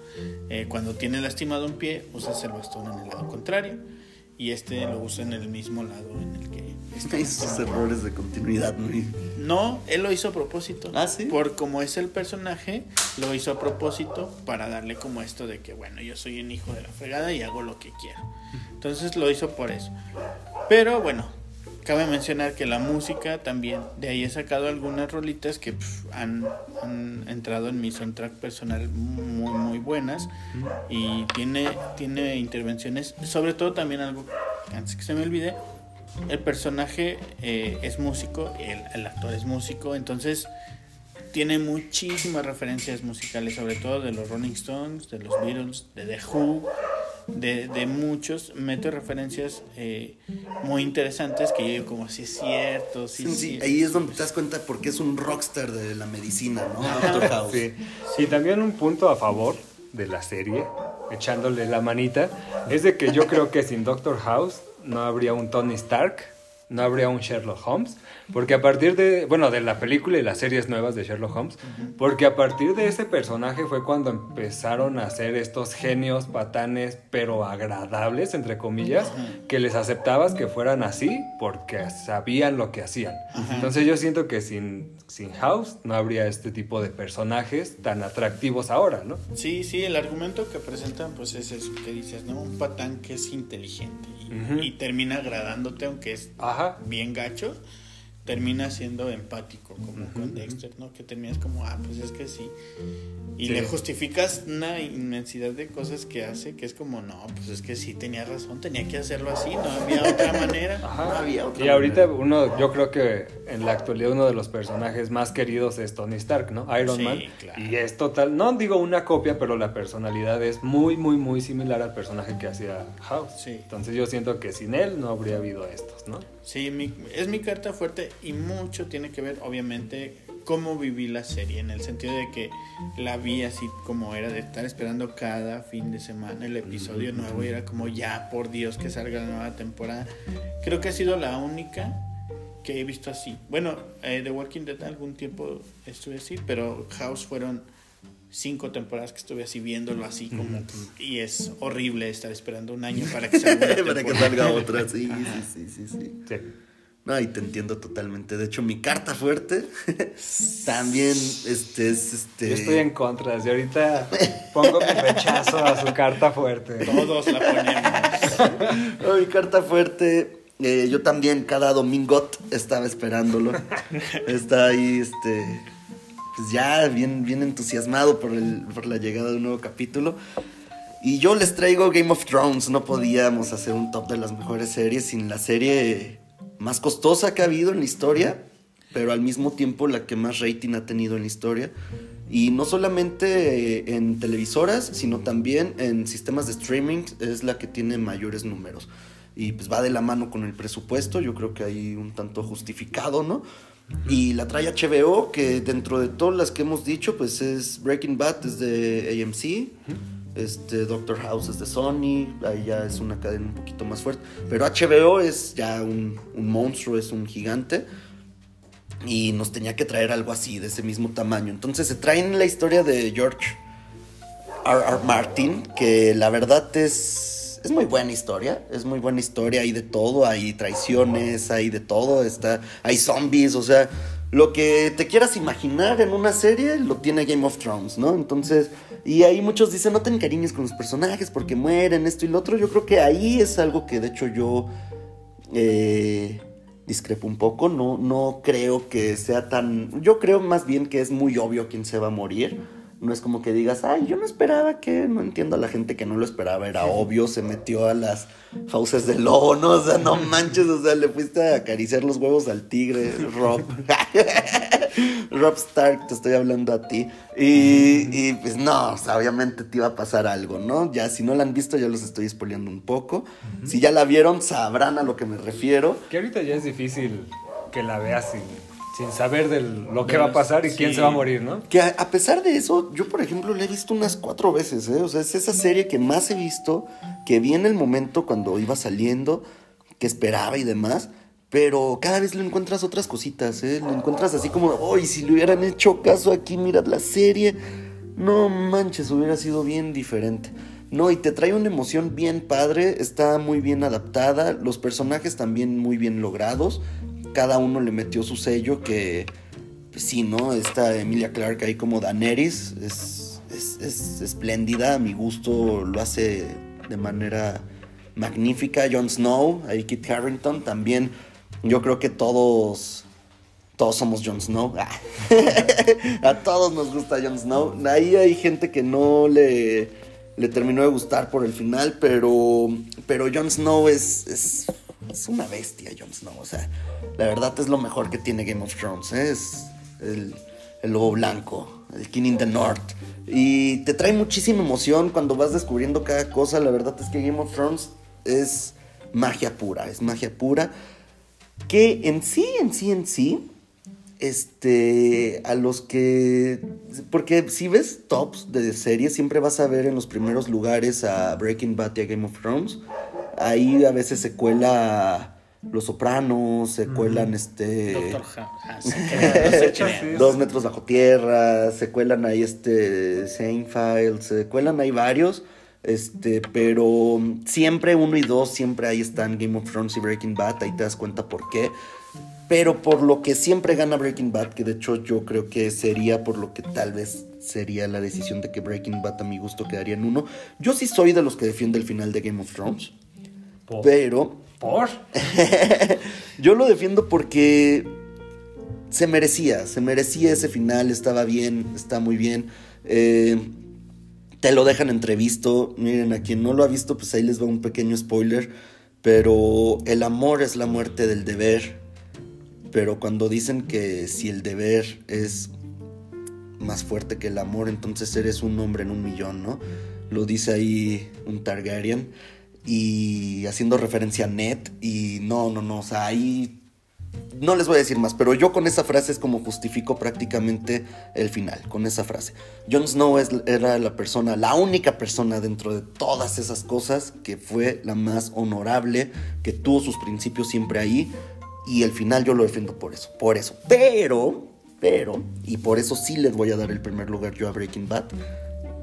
eh, cuando tiene lastimado un pie, usas el bastón en el lado contrario y este lo usa en el mismo lado en el que está Esos errores de continuidad, muy. No, él lo hizo a propósito. ¿Ah, sí? Por como es el personaje, lo hizo a propósito para darle como esto de que, bueno, yo soy un hijo de la fregada y hago lo que quiero. Entonces lo hizo por eso. Pero bueno, cabe mencionar que la música también, de ahí he sacado algunas rolitas que han entrado en mi soundtrack personal muy, muy buenas. Y tiene, tiene intervenciones, sobre todo también algo, antes que se me olvide, el personaje eh, es músico, el, el actor es músico, entonces tiene muchísimas referencias musicales, sobre todo de los Rolling Stones, de los Beatles, de The Who, de, de muchos. Mete referencias eh, muy interesantes que yo digo como si es cierto, sí, Sí, sí. sí, ahí es donde te das cuenta porque es un rockstar de la medicina, ¿no? Doctor House. Sí. Y también un punto a favor de la serie, echándole la manita, es de que yo creo que sin Doctor House no habría un Tony Stark no habría un Sherlock Holmes, porque a partir de, bueno, de la película y las series nuevas de Sherlock Holmes, porque a partir de ese personaje fue cuando empezaron a ser estos genios patanes, pero agradables, entre comillas, que les aceptabas que fueran así porque sabían lo que hacían. Entonces yo siento que sin, sin House no habría este tipo de personajes tan atractivos ahora, ¿no? Sí, sí, el argumento que presentan pues es eso que dices, ¿no? Un patán que es inteligente y, y termina agradándote aunque es Ajá. Bien gacho, termina siendo empático, como con Dexter, ¿no? Que terminas como, ah, pues es que sí. Y Sí. le justificas una inmensidad de cosas que hace, que es como, no, pues es que sí tenía razón, tenía que hacerlo así, no había otra manera. Ajá. No había otra y ahorita manera. uno, yo creo que en la actualidad uno de los personajes más queridos es Tony Stark, ¿no? Iron Sí, Man. claro. Y es total, no digo una copia, pero la personalidad es muy, muy, muy similar al personaje que hacía House. Sí. Entonces yo siento que sin él no habría habido estos, ¿no? Sí, mi- es mi carta fuerte y mucho tiene que ver, obviamente, cómo viví la serie, en el sentido de que la vi así como era de estar esperando cada fin de semana el episodio nuevo y era como ya, por Dios, que salga la nueva temporada. Creo que ha sido la única que he visto así. Bueno, eh, The Walking Dead algún tiempo estuve así, pero House fueron cinco temporadas que estuve así viéndolo así como y es horrible estar esperando un año para que salga una Para que salga otra, sí, sí, sí, sí, sí. Sí. No, y te entiendo totalmente. De hecho, mi carta fuerte también este, es este. Yo estoy en contra, desde ahorita pongo mi rechazo a su carta fuerte. Todos la ponemos. No, mi carta fuerte. eh, yo también cada domingo estaba esperándolo. Está ahí, este. Pues ya bien, bien entusiasmado por, el, por la llegada de un nuevo capítulo. Y yo les traigo Game of Thrones. No podíamos hacer un top de las mejores series sin la serie más costosa que ha habido en la historia, pero al mismo tiempo la que más rating ha tenido en la historia. Y no solamente en televisoras, sino también en sistemas de streaming es la que tiene mayores números. Y pues va de la mano con el presupuesto, yo creo que hay un tanto justificado, ¿no? Y la trae HBO, que dentro de todas las que hemos dicho, pues es Breaking Bad, es de AMC. Este, Doctor House es de Sony, ahí ya es una cadena un poquito más fuerte. Pero HBO es ya un, monstruo, es un gigante. Y nos tenía que traer algo así, de ese mismo tamaño. Entonces se traen la historia de George R. R. Martin, que la verdad es, es muy buena historia. Es muy buena historia, hay de todo, hay traiciones, hay de todo, está, hay zombies, o sea, lo que te quieras imaginar en una serie lo tiene Game of Thrones, ¿no? Entonces, y ahí muchos dicen, no te encariñes con los personajes porque mueren, esto y lo otro. Yo creo que ahí es algo que de hecho yo eh, discrepo un poco. No, no creo que sea tan. Yo creo más bien que es muy obvio quién se va a morir. No es como que digas, ay, yo no esperaba que. No entiendo a la gente que no lo esperaba. Era obvio, se metió a las fauces del lobo, ¿no? O sea, no manches, o sea, le fuiste a acariciar los huevos al tigre, Rob. Rob Stark, te estoy hablando a ti. Y, y, pues no, o sea, obviamente te iba a pasar algo, ¿no? Ya si no la han visto, ya los estoy spoileando un poco. Si ya la vieron, sabrán a lo que me refiero. Que ahorita ya es difícil que la veas sin, sin saber de lo que va a pasar y quién se va a morir, ¿no? Que a, a pesar de eso, yo por ejemplo la he visto unas cuatro veces, ¿eh? O sea, es esa serie que más he visto, que vi en el momento cuando iba saliendo, que esperaba y demás. Pero cada vez le encuentras otras cositas, ¿eh? Lo encuentras así como, ¡ay, si le hubieran hecho caso aquí, mirad la serie! No manches, hubiera sido bien diferente. No, y te trae una emoción bien padre, está muy bien adaptada, los personajes también muy bien logrados. Cada uno le metió su sello que, pues sí, ¿no? Esta Emilia Clarke ahí como Daenerys es, es, es espléndida, a mi gusto lo hace de manera magnífica. Jon Snow, ahí Kit Harrington también. Yo creo que todos, todos somos Jon Snow. A todos nos gusta Jon Snow. Ahí hay gente que no le, le terminó de gustar por el final, pero, pero Jon Snow es, es una bestia, Jon Snow. O sea, la verdad es lo mejor que tiene Game of Thrones. ¿eh? Es el, el lobo blanco, el King in the North. Y te trae muchísima emoción cuando vas descubriendo cada cosa. La verdad es que Game of Thrones es magia pura, es magia pura. Que en sí, en sí, en sí, este, a los que, porque si ves tops de series, siempre vas a ver en los primeros lugares a Breaking Bad y a Game of Thrones. Ahí a veces se cuela Los Sopranos, se cuelan este... Doctor House. no. Dos metros bajo tierra, se cuelan ahí este Seinfeld, se cuelan ahí varios, este, pero siempre uno y dos, siempre ahí están Game of Thrones y Breaking Bad, ahí te das cuenta por qué. Pero por lo que siempre gana Breaking Bad, que de hecho yo creo que sería por lo que tal vez sería la decisión de que Breaking Bad a mi gusto quedaría en uno. Yo sí soy de los que defiende el final de Game of Thrones, ¿Por? pero ¿Por? yo lo defiendo porque se merecía, se merecía ese final, estaba bien, está muy bien. Eh, te lo dejan entrevisto. Miren, a quien no lo ha visto, pues ahí les va un pequeño spoiler. Pero el amor es la muerte del deber. Pero cuando dicen que si el deber es más fuerte que el amor, entonces eres un hombre en un millón, ¿no? Lo dice ahí un Targaryen. Y haciendo referencia a Ned. Y no, no, no. O sea, ahí no les voy a decir más, pero yo con esa frase es como justifico prácticamente el final, con esa frase. Jon Snow es, era la persona, la única persona dentro de todas esas cosas que fue la más honorable, que tuvo sus principios siempre ahí, y el final yo lo defiendo por eso, por eso. Pero, pero, y por eso sí les voy a dar el primer lugar yo a Breaking Bad.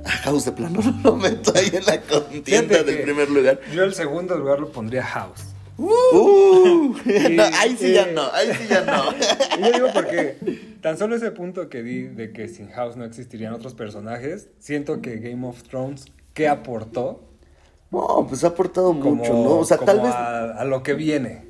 A House de plano no lo meto ahí en la contienda del primer lugar. Yo el segundo lugar lo pondría House. Uh, Y- no, ahí sí ya y- no, ahí sí ya no. Y yo digo porque tan solo ese punto que di de que sin House no existirían otros personajes, siento que Game of Thrones, ¿qué aportó? No, pues ha aportado Como, mucho, ¿no? O sea, tal vez, a, a lo que viene.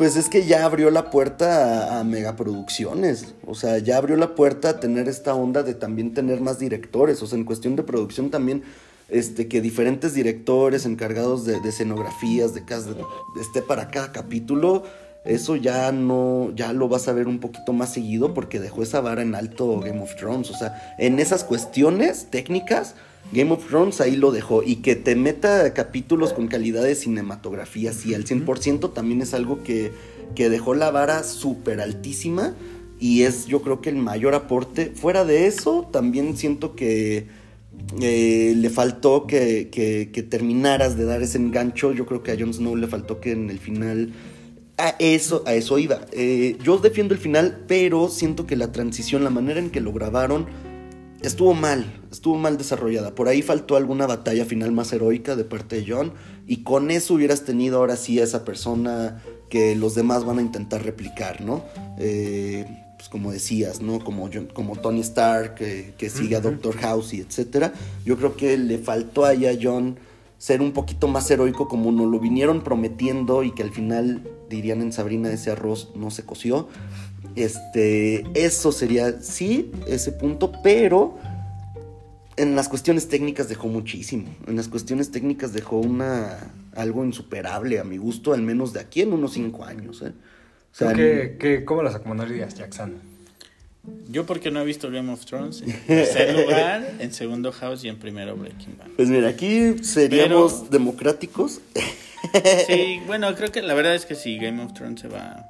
Pues es que ya abrió la puerta a, megaproducciones. O sea, ya abrió la puerta a tener esta onda de también tener más directores. O sea, en cuestión de producción también, este, que diferentes directores encargados de, escenografías, de de- esté para cada capítulo. Eso ya no, ya lo vas a ver un poquito más seguido porque dejó esa vara en alto Game of Thrones. O sea, en esas cuestiones técnicas, Game of Thrones ahí lo dejó. Y que te meta capítulos con calidad de cinematografía, sí, al 100% también es algo que, que dejó la vara súper altísima. Y es yo creo que el mayor aporte. Fuera de eso, también siento que eh, le faltó que, que- que terminaras de dar ese engancho. Yo creo que a Jon Snow le faltó que en el final... A eso, a eso iba. Eh, yo defiendo el final, pero siento que la transición, la manera en que lo grabaron, estuvo mal, estuvo mal desarrollada. Por ahí faltó alguna batalla final más heroica de parte de John. Y con eso hubieras tenido ahora sí a esa persona que los demás van a intentar replicar, ¿no? Eh, pues como decías, ¿no? Como, John- como Tony Stark, que, que sigue a Doctor House y etcétera. Yo creo que le faltó ahí a John ser un poquito más heroico como nos lo vinieron prometiendo y que al final, dirían en Sabrina, ese arroz no se coció. Este, eso sería, sí, ese punto, pero en las cuestiones técnicas dejó muchísimo. En las cuestiones técnicas dejó una algo insuperable a mi gusto, al menos de aquí en unos cinco años. ¿eh? O sea, ¿Qué, qué, ¿Cómo las acomodarías, Jackson? Yo porque no he visto Game of Thrones. En tercer lugar, en segundo House y en primero Breaking Bad. pues mira, aquí seríamos Pero- democráticos. Sí, bueno, creo que la verdad es que sí, Game of Thrones se va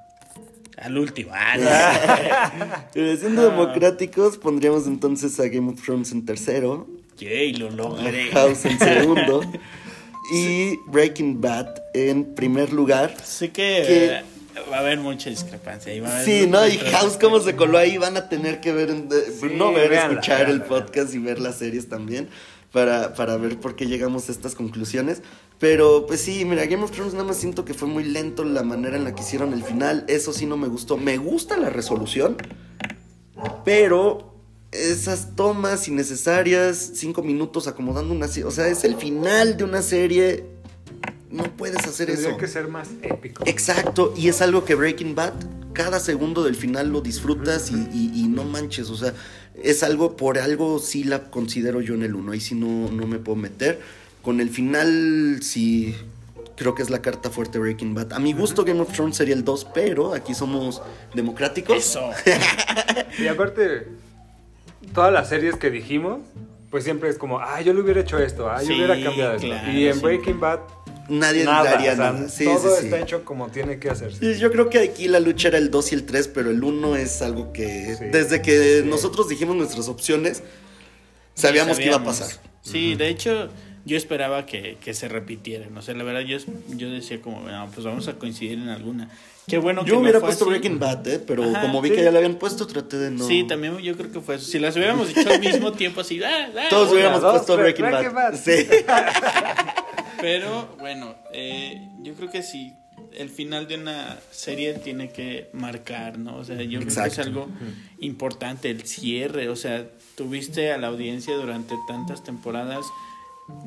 al último. Ah, Pero siendo democráticos, pondríamos entonces a Game of Thrones en tercero, no. Yay, lo logré. House en segundo y Breaking Bad en primer lugar. Sé que Que- va a haber mucha discrepancia. y va a haber Sí, ¿no? Y House cómo se coló ahí, van a tener que ver, en- de- no ver, escuchar el podcast y ver las series también para, para ver por qué llegamos a estas conclusiones. Pero pues sí, mira, Game of Thrones nada más siento que fue muy lento la manera en la que hicieron el final, eso sí no me gustó. Me gusta la resolución, pero esas tomas innecesarias, cinco minutos acomodando una serie, o sea, es el final de una serie, no puedes hacer Tendría eso. que ser más épico. Exacto, y es algo que Breaking Bad, cada segundo del final lo disfrutas y, y- y no manches, o sea, es algo, por algo sí la considero yo en el 1, ahí sí no, no me puedo meter. Con el final sí creo que es la carta fuerte Breaking Bad. A mi gusto Game of Thrones sería el 2, pero aquí somos democráticos. Eso. Y aparte, todas las series que dijimos, pues siempre es como, ah, yo le hubiera hecho esto, ah, yo Sí, hubiera cambiado esto. claro, y en sí. Breaking Bad, Nadie nada, daría o sea, nada. Sí, todo sí, sí. está hecho como tiene que hacerse. Sí, yo creo que aquí la lucha era el 2 y el 3, pero el 1 es algo que Sí. desde que Sí. nosotros dijimos nuestras opciones, sabíamos que iba a pasar. Sí, de hecho, yo esperaba que, que se repitieran. O sea, la verdad, yo, yo decía como, no, pues vamos a coincidir en alguna. Qué bueno que Yo hubiera puesto así. Breaking Bad, ¿eh? Pero Ajá, como vi sí. que ya le habían puesto, traté de no. Sí, también yo creo que fue eso. Si las hubiéramos hecho al mismo tiempo, así, ah, ah, Todos hubiéramos dos, puesto Breaking Bad. Bad. Sí. Pero bueno, eh, yo creo que sí, el final de una serie tiene que marcar, ¿no? O sea, yo creo que es algo importante, el cierre, o sea, tuviste a la audiencia durante tantas temporadas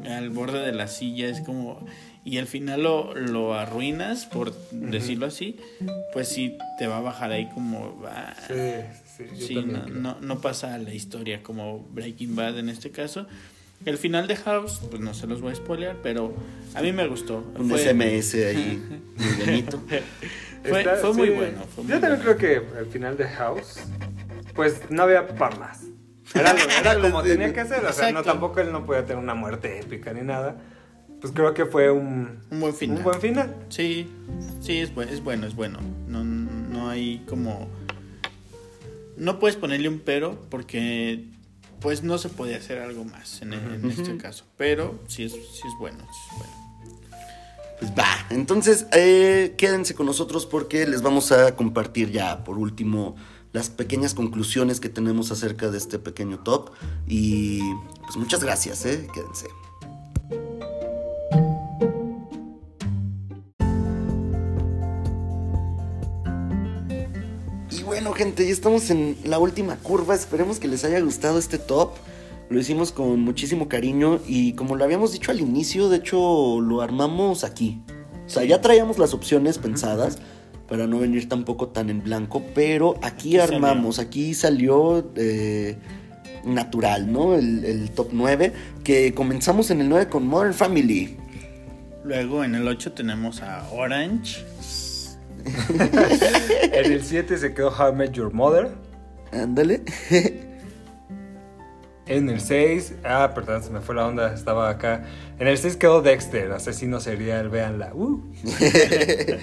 al borde de la silla, es como... Y al final lo, lo arruinas, por decirlo así, pues sí te va a bajar ahí como... ah, Sí, sí, yo Sí, no, no, no pasa a la historia como Breaking Bad en este caso. El final de House, pues no se los voy a spoilear, pero a mí me gustó. Un Fue- SMS ahí, muy bonito. Fue, Está- fue muy bueno. Fue muy Yo también bueno. creo que el final de House, pues no había para más. Era, era como tenía que ser, o sea, no tampoco él no podía tener una muerte épica ni nada. Pues creo que fue un, Un buen final. un buen final. Sí, sí, es, bu- es bueno, es bueno. No, no hay como... No puedes ponerle un pero porque pues no se puede hacer algo más en, en este caso. Pero sí es, sí es bueno. sí es bueno. Pues va. Entonces, eh, quédense con nosotros porque les vamos a compartir ya, por último, las pequeñas conclusiones que tenemos acerca de este pequeño top. Y pues muchas gracias, ¿eh? Quédense. Bueno, gente, ya estamos en la última curva. Esperemos que les haya gustado este top. Lo hicimos con muchísimo cariño y como lo habíamos dicho al inicio, de hecho lo armamos aquí. O sea, ya traíamos las opciones pensadas para no venir tampoco tan en blanco, pero aquí, Aquí armamos, aquí salió eh, natural, ¿no? El, el top 9, que comenzamos en el 9 con Modern Family. Luego en el 8 tenemos a Orange. En el 7 se quedó How I Met Your Mother. Ándale. En el 6, ah, perdón, se me fue la onda, estaba acá. En el 6 quedó Dexter, asesino serial, véanla. Uh.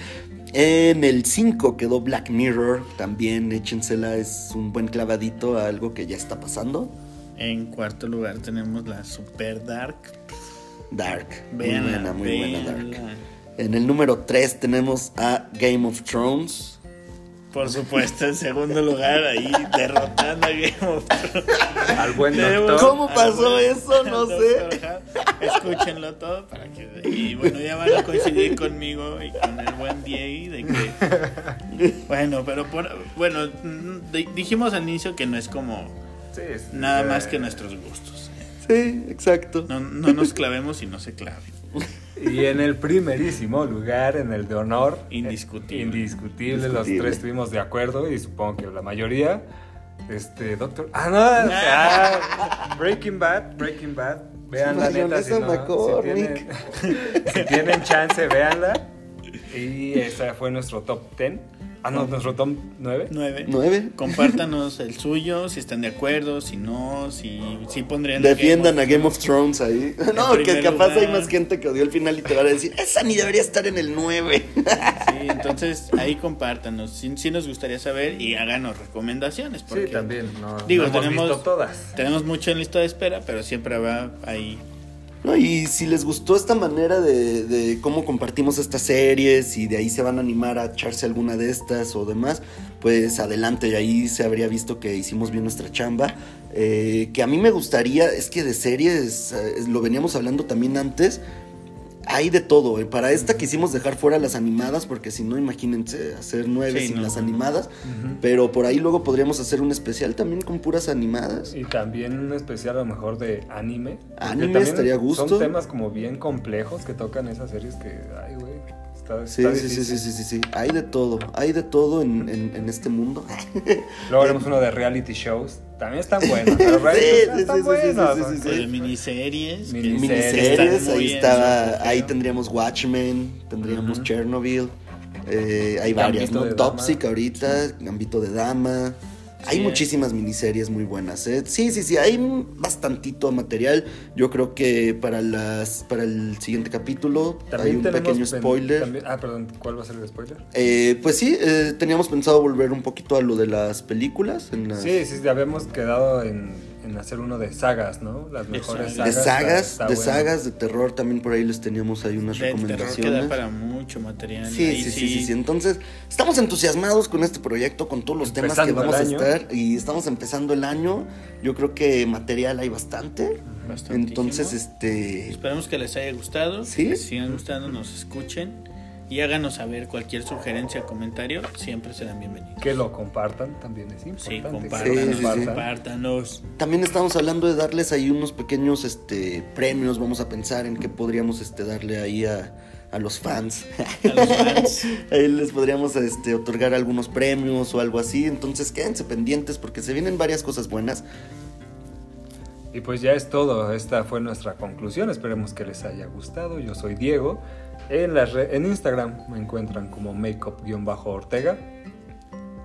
En el 5 quedó Black Mirror, también échensela, es un buen clavadito a algo que ya está pasando. En cuarto lugar tenemos la Super Dark. Dark, muy buena, muy buena Dark. En el número 3 tenemos a Game of Thrones. Por supuesto, en segundo lugar, ahí derrotando a Game of Thrones. Al buen doctor. ¿Cómo pasó buen eso? No sé. Escúchenlo todo para que. Y bueno, ya van a coincidir conmigo y con el buen Diego de que. Bueno, pero por, bueno, mm, di- dijimos al inicio que no es como Sí, sí, nada más que nuestros gustos. ¿eh? Sí, exacto. No, no nos clavemos y no se claven. Y en el primerísimo lugar, en el de honor. Indiscutible. Indiscutible, los tres estuvimos de acuerdo y supongo que la mayoría. Este, Doctor. Ah, no. ah, Breaking Bad, Breaking Bad. Vean la neta. Si, no, si, tienen, si tienen chance, véanla. Y ese fue nuestro top 10. Ah, no, nuestro top 9. Nueve. 9. Compártanos el suyo, si están de acuerdo, si no, si, si pondrían. a Defiendan Game a Game of Thrones ahí. No, que capaz hay más gente que odió el final y te va a decir, esa ni debería estar en el 9. Sí, entonces ahí compártanos. Sí, sí nos gustaría saber y háganos recomendaciones. Porque Sí, también. No, Digo, no hemos tenemos- visto todas. Tenemos mucho en lista de espera, pero siempre va ahí. Y si les gustó esta manera de, cómo compartimos estas series y de ahí se van a animar a echarse alguna de estas o demás, pues adelante, ahí se habría visto que hicimos bien nuestra chamba. Eh, que a mí me gustaría, es que de series, eh, lo veníamos hablando también antes, hay de todo. eh. Para esta quisimos dejar fuera las animadas, porque si no, imagínense hacer nueve Sí, sin no, las animadas. Pero por ahí luego podríamos hacer un especial también con puras animadas. Y también un especial a lo mejor de anime. Anime estaría a gusto. Son temas como bien complejos que tocan esas series que, ay, güey, está, Sí, está sí, sí, sí, sí, sí. Hay de todo, hay de todo en, en- en este mundo. Luego haremos uno de reality shows. También están buenos. Pero Sí, están sí, sí, buenos. sí, sí, sí, de miniseries. Miniseries, ahí estaba, ahí tendríamos Watchmen, tendríamos. Chernobyl, eh, hay varias, ¿no? de Toxic ahorita, Gambito de Dama. Hay Sí. muchísimas miniseries muy buenas, ¿eh? Sí, sí, sí, hay bastantito material. Yo creo que para las para el siguiente capítulo hay un pequeño spoiler. también- ah, perdón, ¿cuál va a ser el spoiler? Eh, pues sí, eh, teníamos pensado volver un poquito a lo de las películas. En las... Sí, sí, ya habíamos quedado en, en hacer uno de sagas, ¿no? Las De mejores sagas. De sagas. sagas, está- está de bueno. sagas, de terror, también por ahí les teníamos ahí unas De terror que da recomendaciones. para mucho material. Sí, Ahí sí, sí, sí, sí. Entonces, estamos entusiasmados con este proyecto, con todos los temas que Empezando vamos a estar. Y estamos empezando el año. Yo creo que material hay bastante. Entonces, este. Esperamos que les haya gustado. Sí. Que les sigan gustando, nos escuchen. Y háganos saber cualquier sugerencia, comentario. Siempre serán bienvenidos. Que lo compartan también es importante. Sí, que compartan, Sí, sí, sí. compártanos. También estamos hablando de darles ahí unos pequeños este, premios. Vamos a pensar en qué podríamos este, darle ahí a, a los fans. A los fans. ahí les podríamos este, otorgar algunos premios o algo así. Entonces, quédense pendientes porque se vienen varias cosas buenas. Y pues ya es todo, esta fue nuestra conclusión, esperemos que les haya gustado. Yo soy Diego, en, en Instagram me encuentran como makeup-ortega.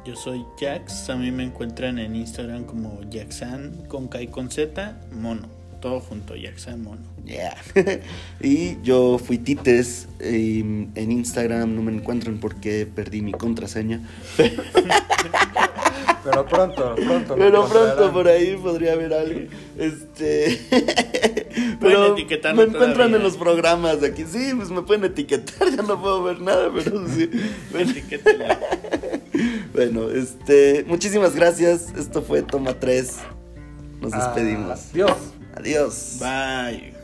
Yo soy Jax. A mí me encuentran en Instagram como Jaxan con K y con Z, mono. Todo junto, Jaxan mono. Yeah. y yo fui Tites. y en Instagram no me encuentran porque perdí mi contraseña. Pero pronto, pronto. Pero pronto por ahí podría haber algo. Este. Pero me encuentran todavía. en los programas de aquí. Sí, pues me pueden etiquetar. Ya no puedo ver nada, pero sí. Bueno, bueno, este. Muchísimas gracias. Esto fue Toma 3. Nos despedimos. Adiós. Adiós. Bye.